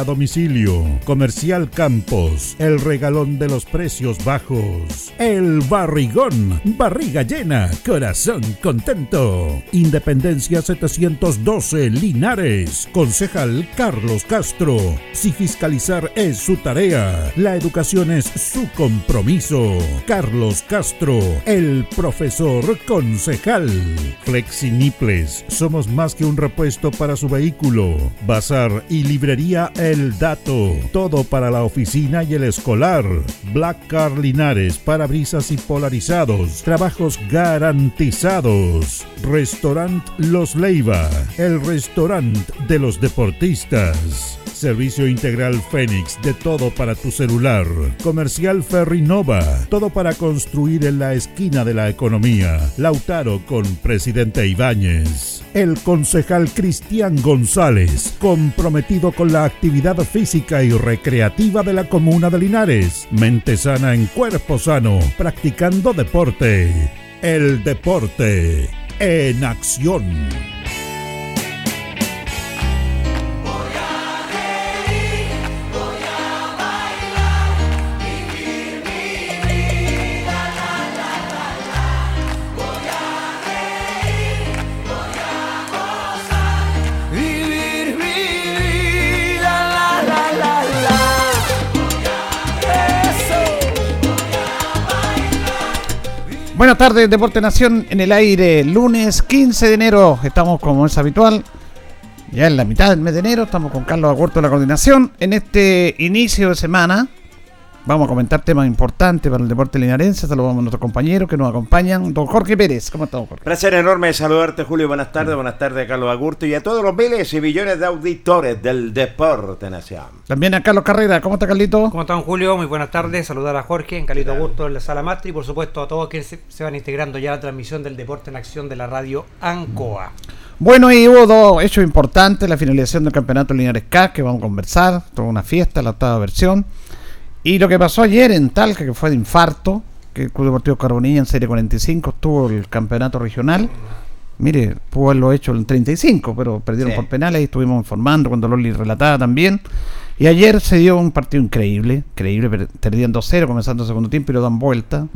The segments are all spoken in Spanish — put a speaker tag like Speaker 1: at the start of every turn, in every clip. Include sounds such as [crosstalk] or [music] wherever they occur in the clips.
Speaker 1: a domicilio. Comercial Campos, el regalón de los precios bajos. El barrigón, barriga llena, corazón contento. Independencia 712, Linares. Concejal Carlos Castro. Si fiscalizar es su tarea, la educación es su compromiso. Carlos Castro, el profesor concejal. Flexiniples, somos más que un repuesto para su vehículo. Bazar y librería El Dato, todo para la oficina y el escolar. Black Car Linares, parabrisas y polarizados, trabajos garantizados. Restaurant Los Leiva, el restaurante de los deportistas. Servicio Integral Fénix, de todo para tu celular. Comercial Ferrinova, todo para construir en la esquina de la economía. Lautaro con Presidente Ibáñez. El concejal Cristian González, comprometido con la actividad física y recreativa de la comuna de Linares. Mente sana en cuerpo sano, practicando deporte. El deporte en acción.
Speaker 2: Buenas tardes, Deporte Nación en el aire, lunes 15 de enero. Estamos como es habitual, ya en la mitad del mes de enero. Estamos con Carlos Agurto de la coordinación. En este inicio de semana vamos a comentar temas importantes para el deporte linarense. Saludamos a nuestros compañeros que nos acompañan. Don Jorge Pérez, ¿cómo estamos, Jorge?
Speaker 3: Placer enorme de saludarte, Julio. Buenas tardes, buenas tardes, Carlos Agurto y a todos los miles y millones de auditores del Deporte Nación.
Speaker 2: También a Carlos Carrera, ¿cómo está Carlito?
Speaker 4: ¿Cómo están, Julio? Muy buenas tardes. Saludar a Jorge, en Calito Augusto en la Sala Mastri y, por supuesto, a todos quienes se, se van integrando ya a la transmisión del Deporte en Acción de la radio ANCOA.
Speaker 2: Bueno, y hubo dos hechos importantes: la finalización del campeonato Linares K, que vamos a conversar, toda una fiesta, la octava versión. Y lo que pasó ayer en Talca, que fue de infarto, que el Club Deportivo Carbonilla en Serie 45 estuvo el campeonato regional. Mire, pudo haberlo hecho en 35, pero perdieron
Speaker 3: Sí.
Speaker 2: por penales y estuvimos informando cuando Loli relataba también. Y ayer se dio un partido increíble, increíble, per- perdían 2-0 comenzando el segundo tiempo y lo dan vuelta.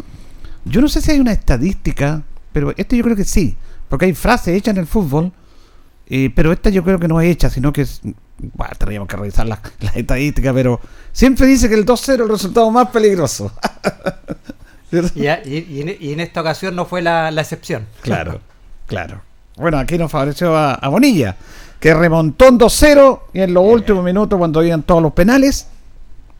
Speaker 2: Yo no sé si hay una estadística, pero este yo creo que sí, porque hay frases hechas en el fútbol, eh, pero esta yo creo que no es hecha, sino que es... Bueno, tendríamos que revisar las las estadísticas, pero siempre dice que el 2-0 es el resultado más peligroso. [laughs]
Speaker 4: Y, y- y en, esta ocasión no fue la, la excepción.
Speaker 2: Claro, claro. Bueno, aquí nos favoreció a, a Bonilla, que remontó en 2-0 y en los últimos minutos, cuando iban todos los penales,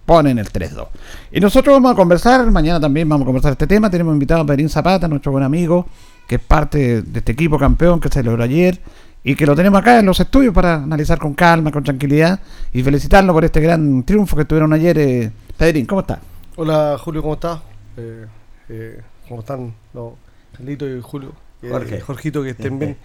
Speaker 2: ponen el 3-2. Y nosotros vamos a conversar, mañana también vamos a conversar este tema. Tenemos invitado a Perín Zapata, nuestro buen amigo, que es parte de este equipo campeón que se celebró ayer y que lo tenemos acá en los estudios para analizar con calma, con tranquilidad y felicitarlo por este gran triunfo que tuvieron ayer. Eh. Pedrín, ¿cómo está?
Speaker 5: Hola Julio, ¿cómo estás? Eh, eh, ¿Cómo están los Carlito y Julio? Eh,
Speaker 3: Jorge.
Speaker 5: Jorgito, que estén bien.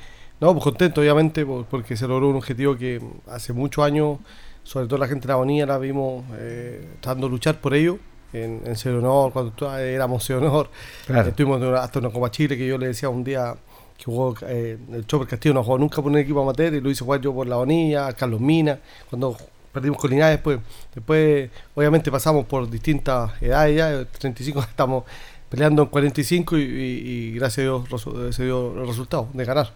Speaker 5: No, pues contento obviamente por- porque se logró un objetivo que hace muchos años, sobre todo la gente de la Bonilla, la vimos eh, tratando de luchar por ello. En, en Ser Honor, cuando tú- éramos Honor,
Speaker 2: Claro.
Speaker 5: estuvimos en una- hasta una Copa Chile que yo le decía un día que jugó eh, el Chopper Castillo, no jugó nunca por un equipo amateur y lo hice jugar yo por la Bonilla, Carlos Mina, cuando perdimos con Linares después, después obviamente pasamos por distintas edades ya, de 35 [laughs] estamos peleando en 45 y, gracias a Dios resu- se dio el resultado de ganar.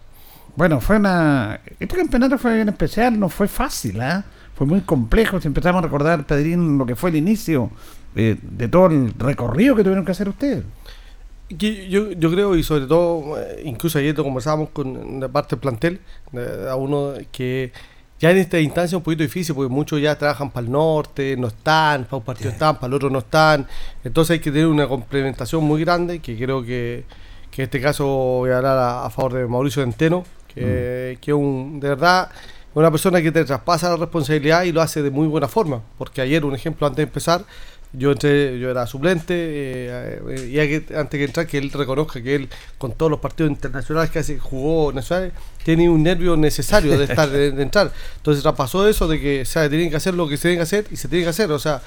Speaker 2: Bueno, fue una. Este campeonato fue bien especial, no fue fácil, ¿ah? Fue muy complejo. Si empezamos a recordar, Pedrín, lo que fue el inicio eh, de todo el recorrido que tuvieron que hacer ustedes.
Speaker 5: Que Yo, yo creo, y sobre todo, eh, incluso ayer lo conversábamos con la parte del plantel, a uno que ya en esta instancia es un poquito difícil, porque muchos ya trabajan para el norte, no están, para un partido están, para el otro no están. Entonces hay que tener una complementación muy grande, que creo que, que en este caso voy a hablar a, a favor de Mauricio Centeno, que, que es un, de verdad una persona que te traspasa la responsabilidad y lo hace de muy buena forma. Porque ayer, un ejemplo, antes de empezar, yo entré, yo era suplente, eh, eh, y antes que entrar, que él reconozca que él, con todos los partidos internacionales que hace, jugó nacionales, tiene un nervio necesario de estar de, entrar. Entonces traspasó eso de que, o sea, tienen que hacer lo que se tiene que hacer y se tiene que hacer. O sea,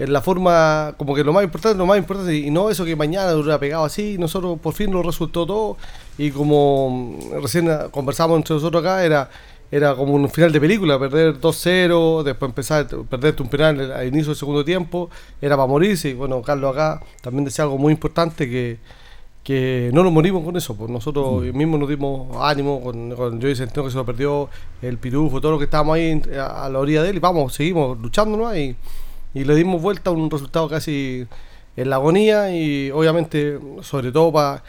Speaker 5: en la forma, como que lo más importante, lo más importante, y no eso que mañana hubiera pegado así, nosotros por fin nos resultó todo, y como recién conversamos entre nosotros acá, era era como un final de película, perder 2-0, después empezar a perderte un penal al inicio del segundo tiempo, era para morirse. Y bueno, Carlos acá también decía algo muy importante que, que no nos morimos con eso, pues nosotros mismos nos dimos ánimo con, con Joey Centeno que se lo perdió, el Pirufo, todo lo que estábamos ahí a, a la orilla de él, y vamos, seguimos luchando ¿no? y, y le dimos vuelta a un resultado casi en la agonía y obviamente, sobre todo para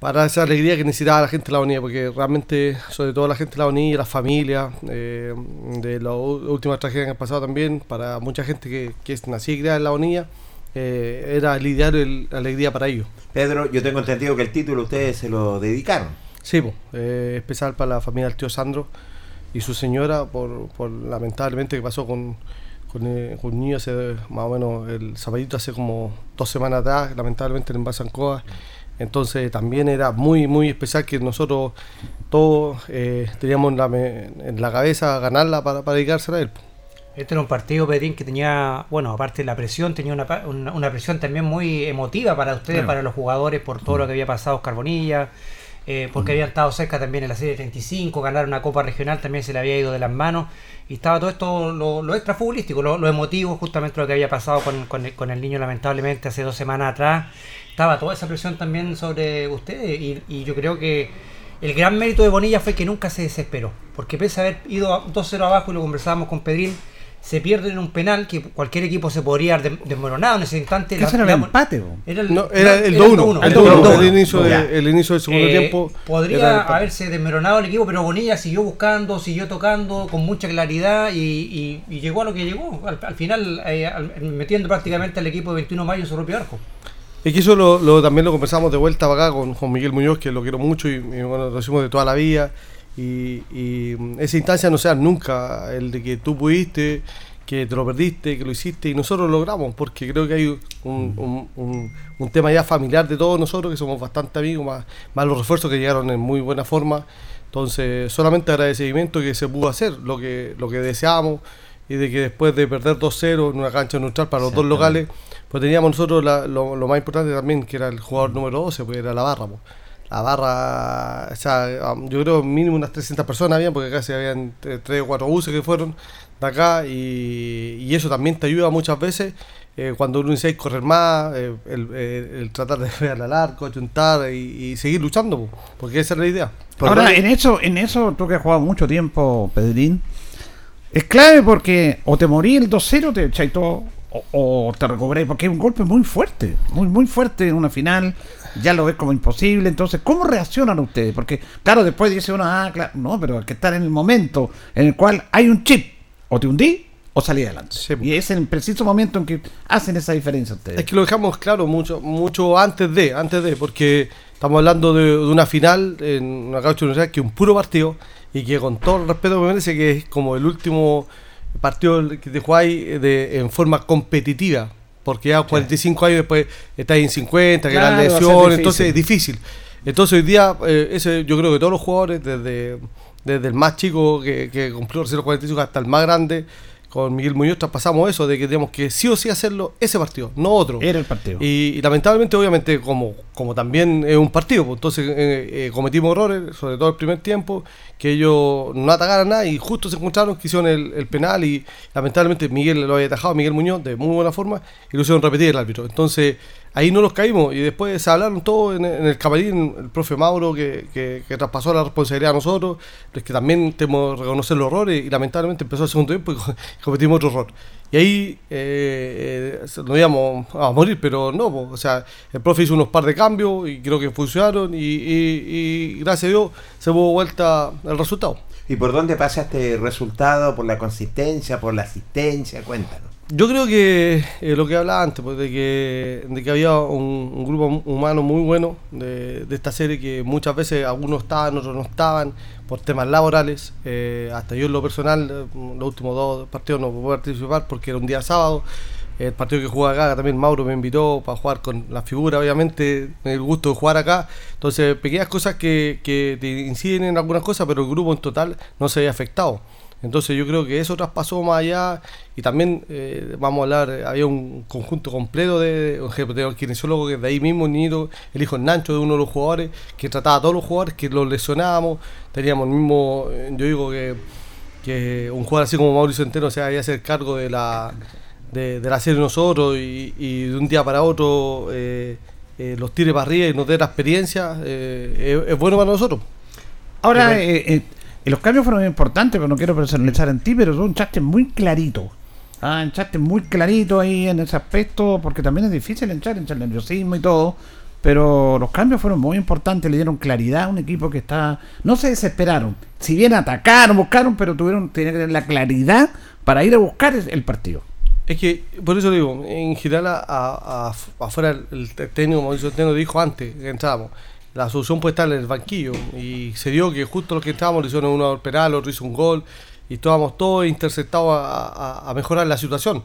Speaker 5: para esa alegría que necesitaba la gente de la Avenida, porque realmente, sobre todo la gente de la Avenida, las familias, eh, de las últimas tragedias que han pasado también, para mucha gente que, que es nacida y criada en la Avenida, eh, era lidiar el- la alegría para ellos.
Speaker 3: Pedro, yo tengo entendido que el título ustedes se lo dedicaron.
Speaker 5: Sí, po, eh, especial para la familia del tío Sandro y su señora, por, por lamentablemente que pasó con, con, eh, con un niño hace más o menos el zapatito hace como dos semanas atrás, lamentablemente en Envase Ancoa. Entonces también era muy, muy especial que nosotros todos eh, teníamos en la, en la cabeza ganarla para, para dedicársela a él.
Speaker 4: Este era un partido, Pedrín, que tenía, bueno, aparte de la presión, tenía una, pa- una, una presión también muy emotiva para ustedes,
Speaker 2: Claro.
Speaker 4: para los jugadores, por todo lo que había pasado Oscar Bonilla, eh, porque habían estado cerca también en la serie 35, ganar una Copa Regional también se le había ido de las manos, y estaba todo esto, lo, lo extra futbolístico, lo, lo emotivo, justamente lo que había pasado con, con el, con el niño lamentablemente hace dos semanas atrás, estaba toda esa presión también sobre ustedes, y, y yo creo que el gran mérito de Bonilla fue que nunca se desesperó, porque pese a haber ido a 2-0 abajo y lo conversábamos con Pedrín, se pierde en un penal que cualquier equipo se podría haber desmoronado en ese instante.
Speaker 2: ¿Qué
Speaker 4: La-
Speaker 2: el
Speaker 4: la-
Speaker 2: empate? bo?
Speaker 4: Era el,
Speaker 5: No, era el 2-1, el,
Speaker 4: 2-1,
Speaker 5: 2-1,
Speaker 4: el
Speaker 5: el, inicio de- el inicio del segundo
Speaker 4: Eh,
Speaker 5: tiempo. era
Speaker 4: Podría
Speaker 5: el empate.
Speaker 4: haberse desmoronado el equipo, pero Bonilla siguió buscando, siguió tocando con mucha claridad y, y- y llegó a lo que llegó. Al, al final, eh, al- metiendo prácticamente al equipo de 21 de mayo en su propio arco.
Speaker 5: Es que eso lo, lo- también lo conversamos de vuelta para acá con, con Miguel Muñoz, que lo quiero mucho y, y, bueno, lo hicimos de toda la vida. Y, y, mm, esa instancia no sea nunca el de que tú pudiste, que te lo perdiste, que lo hiciste y nosotros lo logramos, porque creo que hay un, un- un- un tema ya familiar de todos nosotros, que somos bastante amigos, más, más los refuerzos que llegaron en muy buena forma. Entonces, solamente agradecimiento que se pudo hacer, lo que, lo que deseábamos y de que después de perder 2-0 en una cancha neutral para los dos locales, pues teníamos nosotros la- lo, lo más importante también, que era el jugador número 12, pues era la barra. pues. La barra, o sea, yo creo mínimo unas 300 personas habían, porque casi habían 3 o 4 buses que fueron de acá, y, y eso también te ayuda muchas veces. eh, cuando uno dice correr más, eh, el, el- el tratar de [laughs] pegarle al arco, juntar y, y seguir luchando, porque esa es la idea.
Speaker 2: Ahora, en eso, en eso, tú que has jugado mucho tiempo, Pedrín, es clave porque o te morí el 2-0, te echáis todo, o, o te recuperé, porque es un golpe muy fuerte, muy, muy fuerte en una final, ya lo ves como imposible. Entonces, ¿cómo reaccionan ustedes? Porque, claro, después dice uno, ah, claro, no, pero hay que estar en el momento en el cual hay un chip, o te hundí o salí adelante.
Speaker 5: Sí, pues.
Speaker 2: y es en el preciso momento en que hacen esa diferencia ustedes.
Speaker 5: Es que lo dejamos claro mucho mucho antes de, antes de, porque estamos hablando de, de una final en una caucha universidad que es un puro partido y que con todo el respeto me parece que es como el último partido que te jugáis de, en forma competitiva. Porque ya 45 años después estáis en 50, que
Speaker 2: Claro,
Speaker 5: las lesiones, entonces es difícil. Entonces hoy día, eh, ese, yo creo que todos los jugadores, desde, desde el más chico que, que cumplió recién los 45 hasta el más grande, con Miguel Muñoz traspasamos eso, de que teníamos que sí o sí hacerlo ese partido, no otro.
Speaker 2: Era el partido.
Speaker 5: Y, y lamentablemente, obviamente, como, como también es un partido, pues, entonces eh, eh, cometimos errores, sobre todo el primer tiempo, que ellos no atacaran nada y justo se encontraron que hicieron el, el penal y lamentablemente Miguel lo había atajado, Miguel Muñoz, de muy buena forma, y lo hicieron repetir el árbitro. Entonces ahí no los caímos y después se hablaron todos en, el camarín, el profe Mauro que, que, traspasó la responsabilidad a nosotros, que también tenemos que reconocer los errores y lamentablemente empezó el segundo tiempo y co- [laughs] cometimos otro error. Y ahí eh, eh, nos íbamos a morir, pero no, o sea, el profe hizo unos par de cambios y creo que funcionaron y, y- y gracias a Dios se hubo vuelta el resultado.
Speaker 3: ¿Y por dónde pasa este resultado? ¿Por la consistencia? ¿Por la asistencia? Cuéntanos.
Speaker 5: Yo creo que eh, lo que hablaba antes, pues, de, que, de que había un, grupo humano muy bueno de, esta serie que muchas veces algunos estaban, otros no estaban por temas laborales. Eh, hasta yo en lo personal, eh, los últimos dos partidos no pude participar porque era un día sábado. El partido que juega acá también Mauro me invitó para jugar con la figura, obviamente, el gusto de jugar acá. Entonces, pequeñas cosas que, que te inciden en algunas cosas, pero el grupo en total no se había afectado. Entonces yo creo que eso traspasó más allá y también eh, vamos a hablar, había un conjunto completo de, tengo el kinesiólogo que de ahí mismo, el hijo de Nacho de uno de los jugadores, que trataba a todos los jugadores, que los lesionábamos, teníamos el mismo, eh, yo digo que, que un jugador así como Mauricio Centeno se vaya a hacer cargo de la, de, de la serie de nosotros y, y de un día para otro eh, eh, los tire para arriba y nos dé la experiencia, es, es bueno para nosotros.
Speaker 2: Ahora, eh, los cambios fueron importantes, pero no quiero personalizar en ti, pero tú entraste muy clarito. Ah, entraste muy clarito ahí en ese aspecto, porque también es difícil entrar, entrar el nerviosismo y todo. Pero los cambios fueron muy importantes, le dieron claridad a un equipo que está. No se desesperaron. Si bien atacaron, buscaron, pero tuvieron tener la claridad para ir a buscar el partido.
Speaker 5: Es que, por eso digo, en general, a, afuera el, técnico Mauricio Centeno dijo antes que entrábamos, la solución puede estar en el banquillo. Y se dio que justo los que estábamos le hicieron uno al penal, otro hizo un gol, y estábamos todos interceptados a, a- mejorar la situación.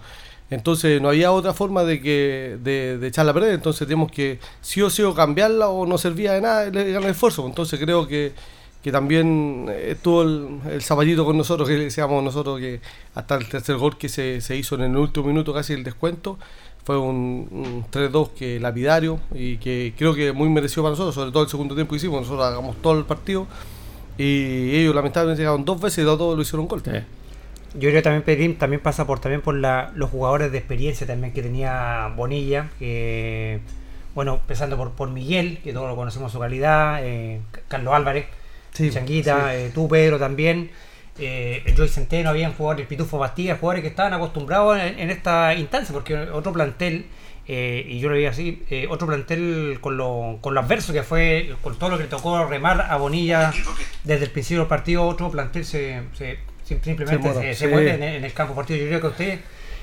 Speaker 5: Entonces no había otra forma de que de, de a entonces teníamos que sí o sí o cambiarla o no servía de nada el, el esfuerzo. Entonces creo que, que también estuvo el, el zapallito con nosotros, que decíamos nosotros que hasta el tercer gol que se, se hizo en el último minuto, casi el descuento, fue un, un 3-2 que lapidario y que creo que muy merecido para nosotros, sobre todo el segundo tiempo que hicimos, nosotros hagamos todo el partido y ellos lamentablemente llegaron dos veces y dos, dos lo hicieron gol.
Speaker 4: Yo creo que también Pedrín también pasa por también por la, los jugadores de experiencia también que tenía Bonilla, que bueno, empezando por, por Miguel, que todos lo conocemos su calidad, eh, Carlos Álvarez,
Speaker 5: Sí,
Speaker 4: Changuita,
Speaker 5: sí.
Speaker 4: eh, tú Pedro también, eh, el Joy Centeno, habían jugadores, el Pitufo Bastilla, jugadores que estaban acostumbrados en, en esta instancia, porque otro plantel, eh, y yo lo veía así, eh, otro plantel con lo, con lo adverso que fue, con todo lo que le tocó remar a Bonilla desde el principio del partido, otro plantel se, se- simplemente
Speaker 5: Se
Speaker 4: se, se
Speaker 5: sí.
Speaker 4: muere en, el- en el campo partido. Yo creo que usted,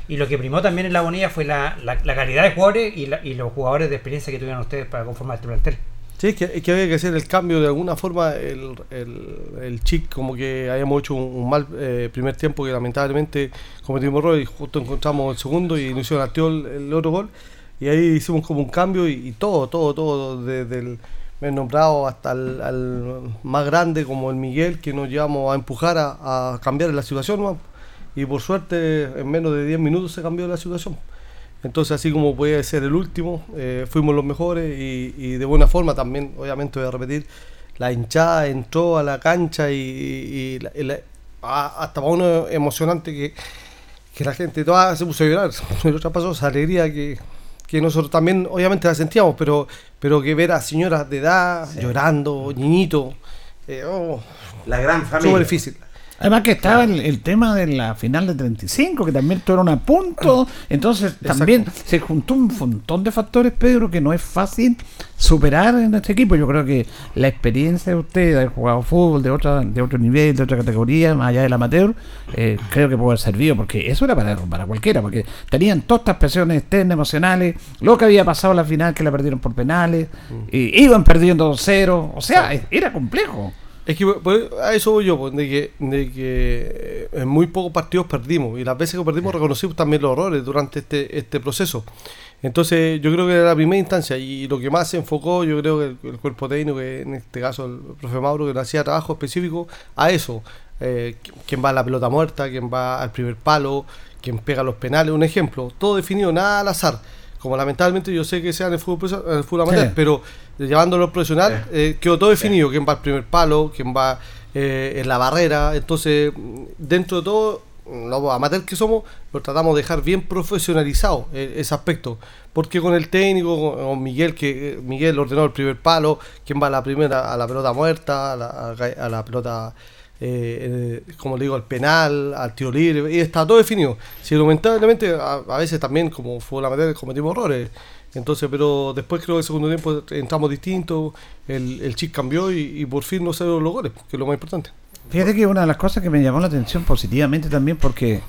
Speaker 4: y lo que primó también en la Bonilla fue la, la, la calidad de jugadores y, la- y los jugadores de experiencia que tuvieron ustedes para conformar este plantel.
Speaker 5: Sí, es que, que había que hacer el cambio de alguna forma. El, el, el chic, como que habíamos hecho un, mal eh, primer tiempo que lamentablemente cometimos error y justo encontramos el segundo y nos hicieron el, el otro gol. Y ahí hicimos como un cambio y, todo, todo, todo, desde el menos nombrado hasta el más grande como el Miguel, que nos llevamos a empujar a, cambiar la situación. Y por suerte, en menos de 10 minutos se cambió la situación. Entonces, así como puede ser el último, eh, fuimos los mejores y, y de buena forma también, obviamente voy a repetir, la hinchada entró a la cancha y, y la- y la- a- hasta para uno emocionante que, que la gente toda se puso a llorar. [laughs] El otro pasó esa alegría que, que nosotros también obviamente la sentíamos, pero, pero que ver a señoras de edad llorando, niñitos, eh, oh,
Speaker 3: La gran familia.
Speaker 5: súper difícil.
Speaker 2: Además que estaba el, el tema de la final de 35, que también estuvieron a punto. [clears throat] Entonces también se juntó un montón de factores, Pedro, que no es fácil superar en este equipo. Yo creo que la experiencia de usted de haber jugado fútbol de otra de otro nivel, de otra categoría, más allá del amateur, eh, creo que puede haber servido, porque eso era para, para cualquiera, porque tenían todas estas presiones externas, emocionales, lo que había pasado en la final, que la perdieron por penales, y iban perdiendo 2-0, o sea, era complejo.
Speaker 5: Es que pues, a eso voy yo, pues, de que, de que eh, en muy pocos partidos perdimos y las veces que perdimos reconocimos también los errores durante este, este proceso. Entonces yo creo que era la primera instancia y lo que más se enfocó, yo creo que el, el cuerpo técnico, que en este caso el profe Mauro, que le hacía trabajo específico a eso, eh, qui- quién va a la pelota muerta, quién va al primer palo, quién pega los penales, un ejemplo, todo definido, nada al azar. Como lamentablemente yo sé que sea en el fútbol, en el fútbol amateur,
Speaker 2: Sí.
Speaker 5: pero llevándolo al profesional, eh, quedó todo definido, quién va al primer palo, quién va eh, en la barrera, entonces dentro de todo, los amateurs que somos, lo tratamos de dejar bien profesionalizado eh, ese aspecto, porque con el técnico, con, Miguel, que Miguel ordenó el primer palo, quién va a la primera, a la pelota muerta, a la- a la pelota, eh, eh, como le digo, al penal, al tiro libre, y está todo definido. Si lamentablemente a, a veces también como fue la materia cometimos errores. Entonces, pero después creo que el segundo tiempo entramos distintos, el, el chip cambió y, y por fin no se dieron los goles, que es lo más importante.
Speaker 2: Fíjate que una de las cosas que me llamó la atención positivamente también, porque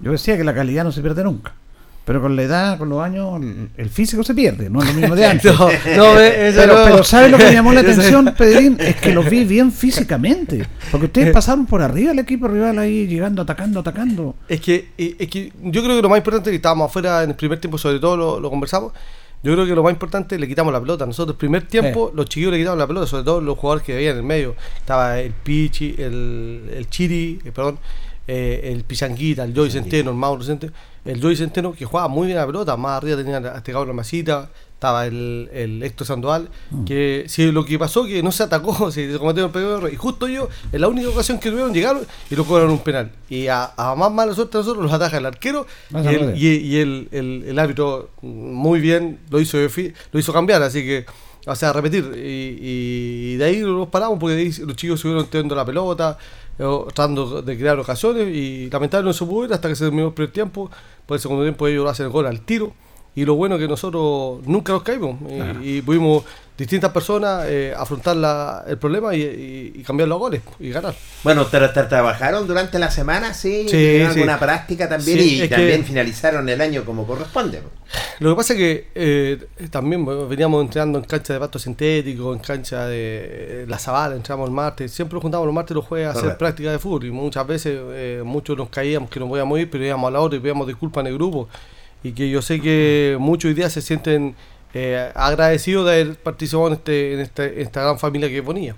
Speaker 2: yo decía que la calidad no se pierde nunca. Pero con la edad, con los años, el, físico se pierde, no es lo mismo de [laughs] antes.
Speaker 5: No, no, eh, eso
Speaker 2: Pero,
Speaker 5: no-
Speaker 2: pero ¿sabes lo que me llamó la [laughs] atención, Pedrín? Es que los vi bien físicamente. Porque ustedes pasaron por arriba el equipo rival ahí, llegando, atacando, atacando.
Speaker 5: Es que, eh, es que yo creo que lo más importante, que estábamos afuera en el primer tiempo, sobre todo lo, lo conversamos, yo creo que lo más importante le quitamos la pelota. Nosotros el primer tiempo, los chiquillos le quitamos la pelota, sobre todo los jugadores que había en el medio. Estaba el Pichi, el, el Chiri, eh, perdón, eh, el Pichanguita, el Joy Centeno, el Mauro Centeno, el Joy Centeno que jugaba muy bien la pelota, más arriba tenía a este cabrón la masita, estaba el, el Héctor Sandoval, que si lo que pasó que no se atacó, [laughs] se cometieron el error, y justo ellos, en la única ocasión que tuvieron, llegaron y lo cobraron un penal. Y a, a más mala suerte de nosotros los ataja el arquero y, el, y, y el, el- el árbitro muy bien lo hizo, lo hizo cambiar, así que, o sea, repetir. Y, y de ahí nos paramos porque de ahí los chicos siguieron teniendo la pelota, tratando de crear ocasiones y lamentablemente no se pudo ir hasta que se terminó el primer tiempo. Por el segundo tiempo ellos lo hacen el gol al tiro. Y lo bueno es que nosotros nunca nos caímos y, y pudimos distintas personas eh, afrontar la- el problema y, y- y cambiar los goles y ganar.
Speaker 3: Bueno, tra- trabajaron durante la semana, sí,
Speaker 5: Sí, sí.
Speaker 3: alguna práctica también
Speaker 5: Sí,
Speaker 3: y
Speaker 5: que-
Speaker 3: también finalizaron el año como corresponde.
Speaker 5: Lo que pasa es que eh, también bueno, veníamos entrenando en cancha de pasto sintético, en cancha de eh, la Zabala, entramos el martes, siempre nos juntábamos los martes los jueves a hacer
Speaker 3: Correcto.
Speaker 5: práctica de fútbol y muchas veces muchos nos caíamos que nos podíamos ir, pero íbamos a la hora y pedíamos disculpas en el grupo y que yo sé que muchos hoy día se sienten eh, agradecidos de haber participado en, este, en, este- en esta gran familia que ponía.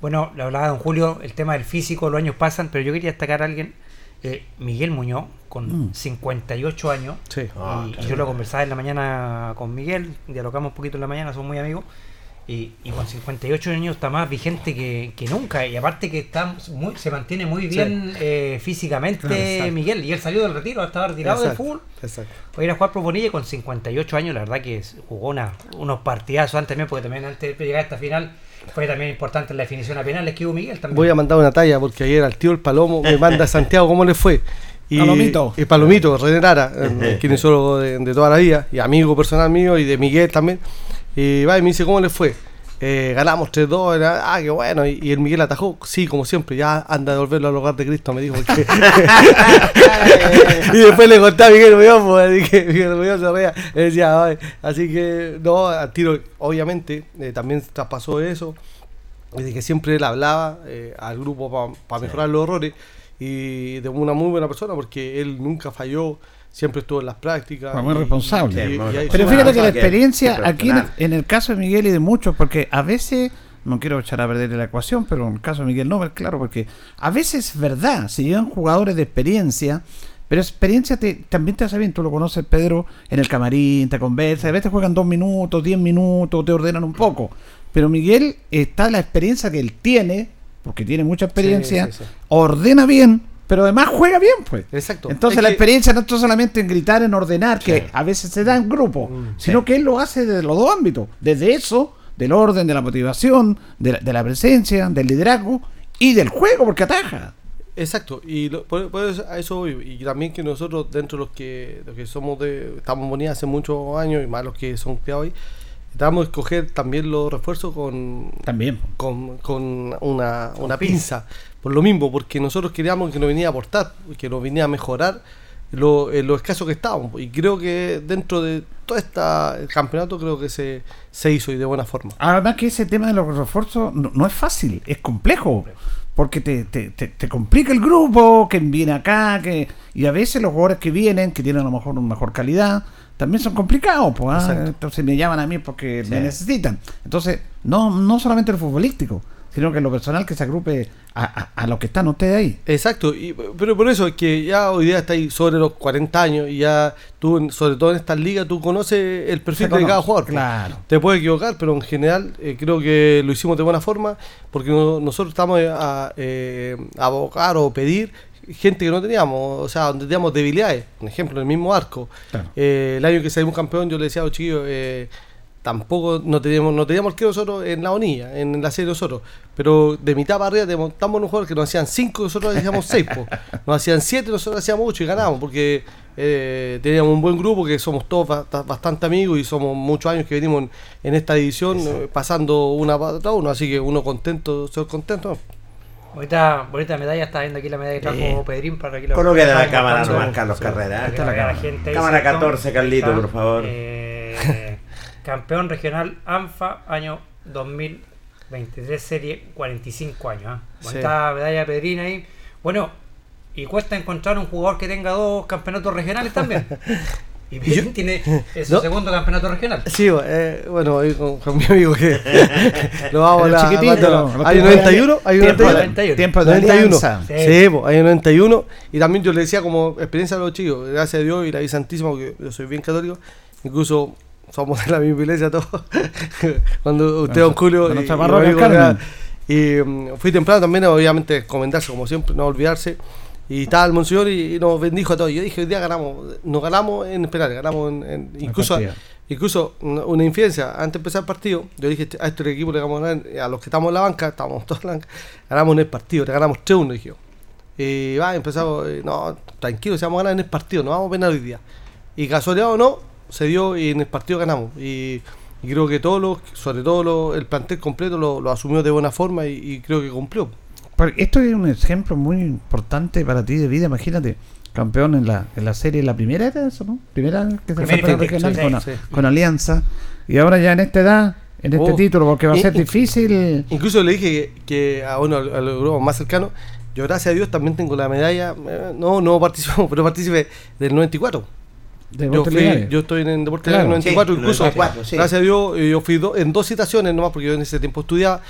Speaker 4: Bueno, lo hablaba don Julio, el tema del físico, los años pasan, pero yo quería destacar a alguien, eh, Miguel Muñoz, con 58 años.
Speaker 5: Sí.
Speaker 3: Ah,
Speaker 4: y, y yo lo conversaba en la mañana con Miguel, dialogamos un poquito en la mañana, somos muy amigos. Y, y con 58 años está más vigente que, que nunca. Y aparte que está muy, se mantiene muy bien eh, físicamente
Speaker 5: Exacto.
Speaker 4: Miguel. Y él salió del retiro, estaba retirado del
Speaker 5: Exacto,
Speaker 4: fútbol.
Speaker 5: Exacto.
Speaker 4: Fue a ir a jugar por Bonilla y con 58 años, la verdad que es- jugó una, unos partidazos antes también, porque también antes de llegar a esta final fue también importante la definición a penales que hubo Miguel también.
Speaker 5: Voy a mandar una talla porque ayer al tío el Palomo me manda a [laughs] Santiago cómo le fue. Y,
Speaker 2: Palomito.
Speaker 5: Y Palomito, René Lara, [laughs] eh, kinesiólogo de, de toda la vida y amigo personal mío y de Miguel también. Y va y me dice cómo le fue. Eh, ganamos 3-2, era, ah, qué bueno. Y, y el Miguel atajó, sí, como siempre, ya anda a devolverlo al hogar de Cristo, me dijo. porque- [laughs] [laughs] y después le conté a Miguel Muñoz, pues, así que Miguel Muñoz se reía. Decía, "Ay". así que, no, al tiro, obviamente, eh, también traspasó eso de que siempre él hablaba eh, al grupo para mejorar los errores y de una muy buena persona porque él nunca falló, siempre estuvo en las prácticas.
Speaker 2: Muy responsable.
Speaker 5: y-
Speaker 3: Sí,
Speaker 5: y
Speaker 3: muy
Speaker 5: ahí-
Speaker 2: Pero fíjate que la experiencia
Speaker 3: que
Speaker 2: aquí en el,
Speaker 3: profesional.
Speaker 2: en el caso de Miguel y de muchos, porque a veces, no quiero echar a perder la ecuación, pero en el caso de Miguel no, claro, porque a veces es verdad, se llevan jugadores de experiencia, pero experiencia te, también te hace bien, tú lo conoces Pedro, en el camarín, te conversa, a veces juegan dos minutos, diez minutos, te ordenan un poco, pero Miguel está la experiencia que él tiene, porque tiene mucha experiencia,
Speaker 5: sí, sí.
Speaker 2: ordena bien, pero además juega bien, pues.
Speaker 5: Exacto.
Speaker 2: Entonces
Speaker 5: Es
Speaker 2: la
Speaker 5: que-
Speaker 2: experiencia no está solamente en gritar, en ordenar, que a veces se da en grupo,
Speaker 5: Mm,
Speaker 2: sino que él lo hace desde los dos ámbitos, desde eso, del orden, de la motivación, de la, de la presencia, del liderazgo y del juego, porque ataja.
Speaker 5: Exacto, y lo- por, por eso, a eso voy. Y también que nosotros, dentro de los que, los que somos de, estamos bonitos hace muchos años y más los que son criados ahí, tratamos de escoger también los refuerzos con,
Speaker 2: También.
Speaker 5: con, con una, una pinza. Por lo mismo, porque nosotros queríamos que nos viniera a aportar, que nos viniera a mejorar lo, en lo escaso que estábamos. Y creo que dentro de todo este campeonato creo que se, se hizo y de buena forma.
Speaker 2: Además que ese tema de los refuerzos no, no es fácil, es complejo. Porque te, te, te, te complica el grupo, que viene acá, que y a veces los jugadores que vienen, que tienen a lo mejor una mejor calidad, también son complicados. Pues, ah. Entonces me llaman a mí porque me necesitan. Entonces, no, no solamente el futbolístico, sino que lo personal que se agrupe a, a, a los que están ustedes ahí.
Speaker 5: Exacto, y, pero por eso es que ya hoy día está ahí sobre los 40 años y ya tú, sobre todo en estas ligas, tú conoces el perfil de cada jugador.
Speaker 2: claro.
Speaker 5: Te puedes equivocar, pero en general eh, creo que lo hicimos de buena forma porque no- nosotros estamos a, eh, a abocar o pedir gente que no teníamos, o sea, donde teníamos debilidades. Un ejemplo, en el mismo arco.
Speaker 2: Claro.
Speaker 5: Eh, el año que salimos campeón, yo le decía a los chiquillos, eh, tampoco no teníamos, no teníamos que nosotros en la onilla, en la serie nosotros, pero de mitad para arriba teníamos tan buenos jugadores que nos hacían 5, nosotros hacíamos 6, [laughs] nos hacían 7, nosotros hacíamos 8 y ganábamos, porque eh, teníamos un buen grupo que somos todos ba- bastante amigos y somos muchos años que venimos en, en esta división eh, pasando una para uno, así que uno contento, soy contento.
Speaker 4: Bonita, bonita medalla, está viendo aquí la medalla que trajo Pedrín para que lo
Speaker 3: Coloque de la cámara nomás, Carlos Carrera.
Speaker 4: Para que
Speaker 2: Está la
Speaker 4: la vea la
Speaker 2: cámara.
Speaker 4: gente ahí,
Speaker 3: Cámara
Speaker 4: ¿cierto?
Speaker 3: 14,
Speaker 4: Ahí
Speaker 3: Carlito,
Speaker 4: está.
Speaker 3: por favor.
Speaker 4: Eh, campeón regional ANFA, año 2023, serie 45 años. ¿ah? Bonita medalla de Pedrín ahí. Bueno, y cuesta encontrar un jugador que tenga dos campeonatos regionales también. [laughs] Y Pedrín tiene eh, [laughs] su
Speaker 5: ¿No?
Speaker 4: segundo campeonato regional.
Speaker 5: Sí, eh, bueno, ahí con, con mi amigo que [laughs] lo vamos a
Speaker 2: chiquitito,
Speaker 5: ¿cuánto?
Speaker 2: los
Speaker 5: Hay
Speaker 2: de-
Speaker 5: 91, hay
Speaker 2: de-
Speaker 5: 91.
Speaker 2: tiempo de
Speaker 5: 91.
Speaker 2: alianza.
Speaker 4: Sí.
Speaker 5: Sí, hay 91. Y también yo le decía como experiencia a los chicos, gracias a Dios y la vida santísima, porque yo soy bien católico, incluso somos de la misma iglesia todos. [laughs] Cuando usted, don Julio,
Speaker 2: con
Speaker 5: y,
Speaker 2: nuestra
Speaker 5: y mm, fui temprano también, obviamente, comentarse como siempre, no olvidarse. Y estaba el Monseñor y, y nos bendijo a todos. Yo dije, hoy día ganamos, nos ganamos en penales, ganamos en, en- incluso, incluso una infidencia, antes de empezar el partido, yo dije, a este equipo le vamos a ganar, a los que estamos en la banca, estamos [laughs] todos en la banca, ganamos en el partido, le ganamos 3-1, dije yo. Y va, empezamos, eh, no, tranquilo, si vamos a ganar en el partido, no vamos a penal hoy día. Y casualidad o no, se dio y en el partido ganamos. Y, y creo que todos los, sobre todo lo- el plantel completo lo, lo asumió de buena forma y, y creo que cumplió.
Speaker 2: Porque esto es un ejemplo muy importante para ti de vida, imagínate. Campeón en la, en la serie, la primera era eso, ¿no? Primera que se fue regional
Speaker 4: sí,
Speaker 2: con,
Speaker 5: sí.
Speaker 2: con Alianza. Y ahora ya en esta edad, en este
Speaker 5: Oh.
Speaker 2: título, porque va a ser difícil.
Speaker 5: Incluso le dije que, que a uno, al, al grupo más cercano, yo gracias a Dios también tengo la medalla, eh, no, no participó, [laughs] pero participé del 94.
Speaker 2: De
Speaker 5: Yo, fui- yo estoy en Deportes
Speaker 2: Claro.
Speaker 5: del 94,
Speaker 3: Sí,
Speaker 5: incluso
Speaker 3: 94, sí.
Speaker 5: gracias a Dios eh, yo fui do- en dos citaciones nomás porque yo en ese tiempo estudiaba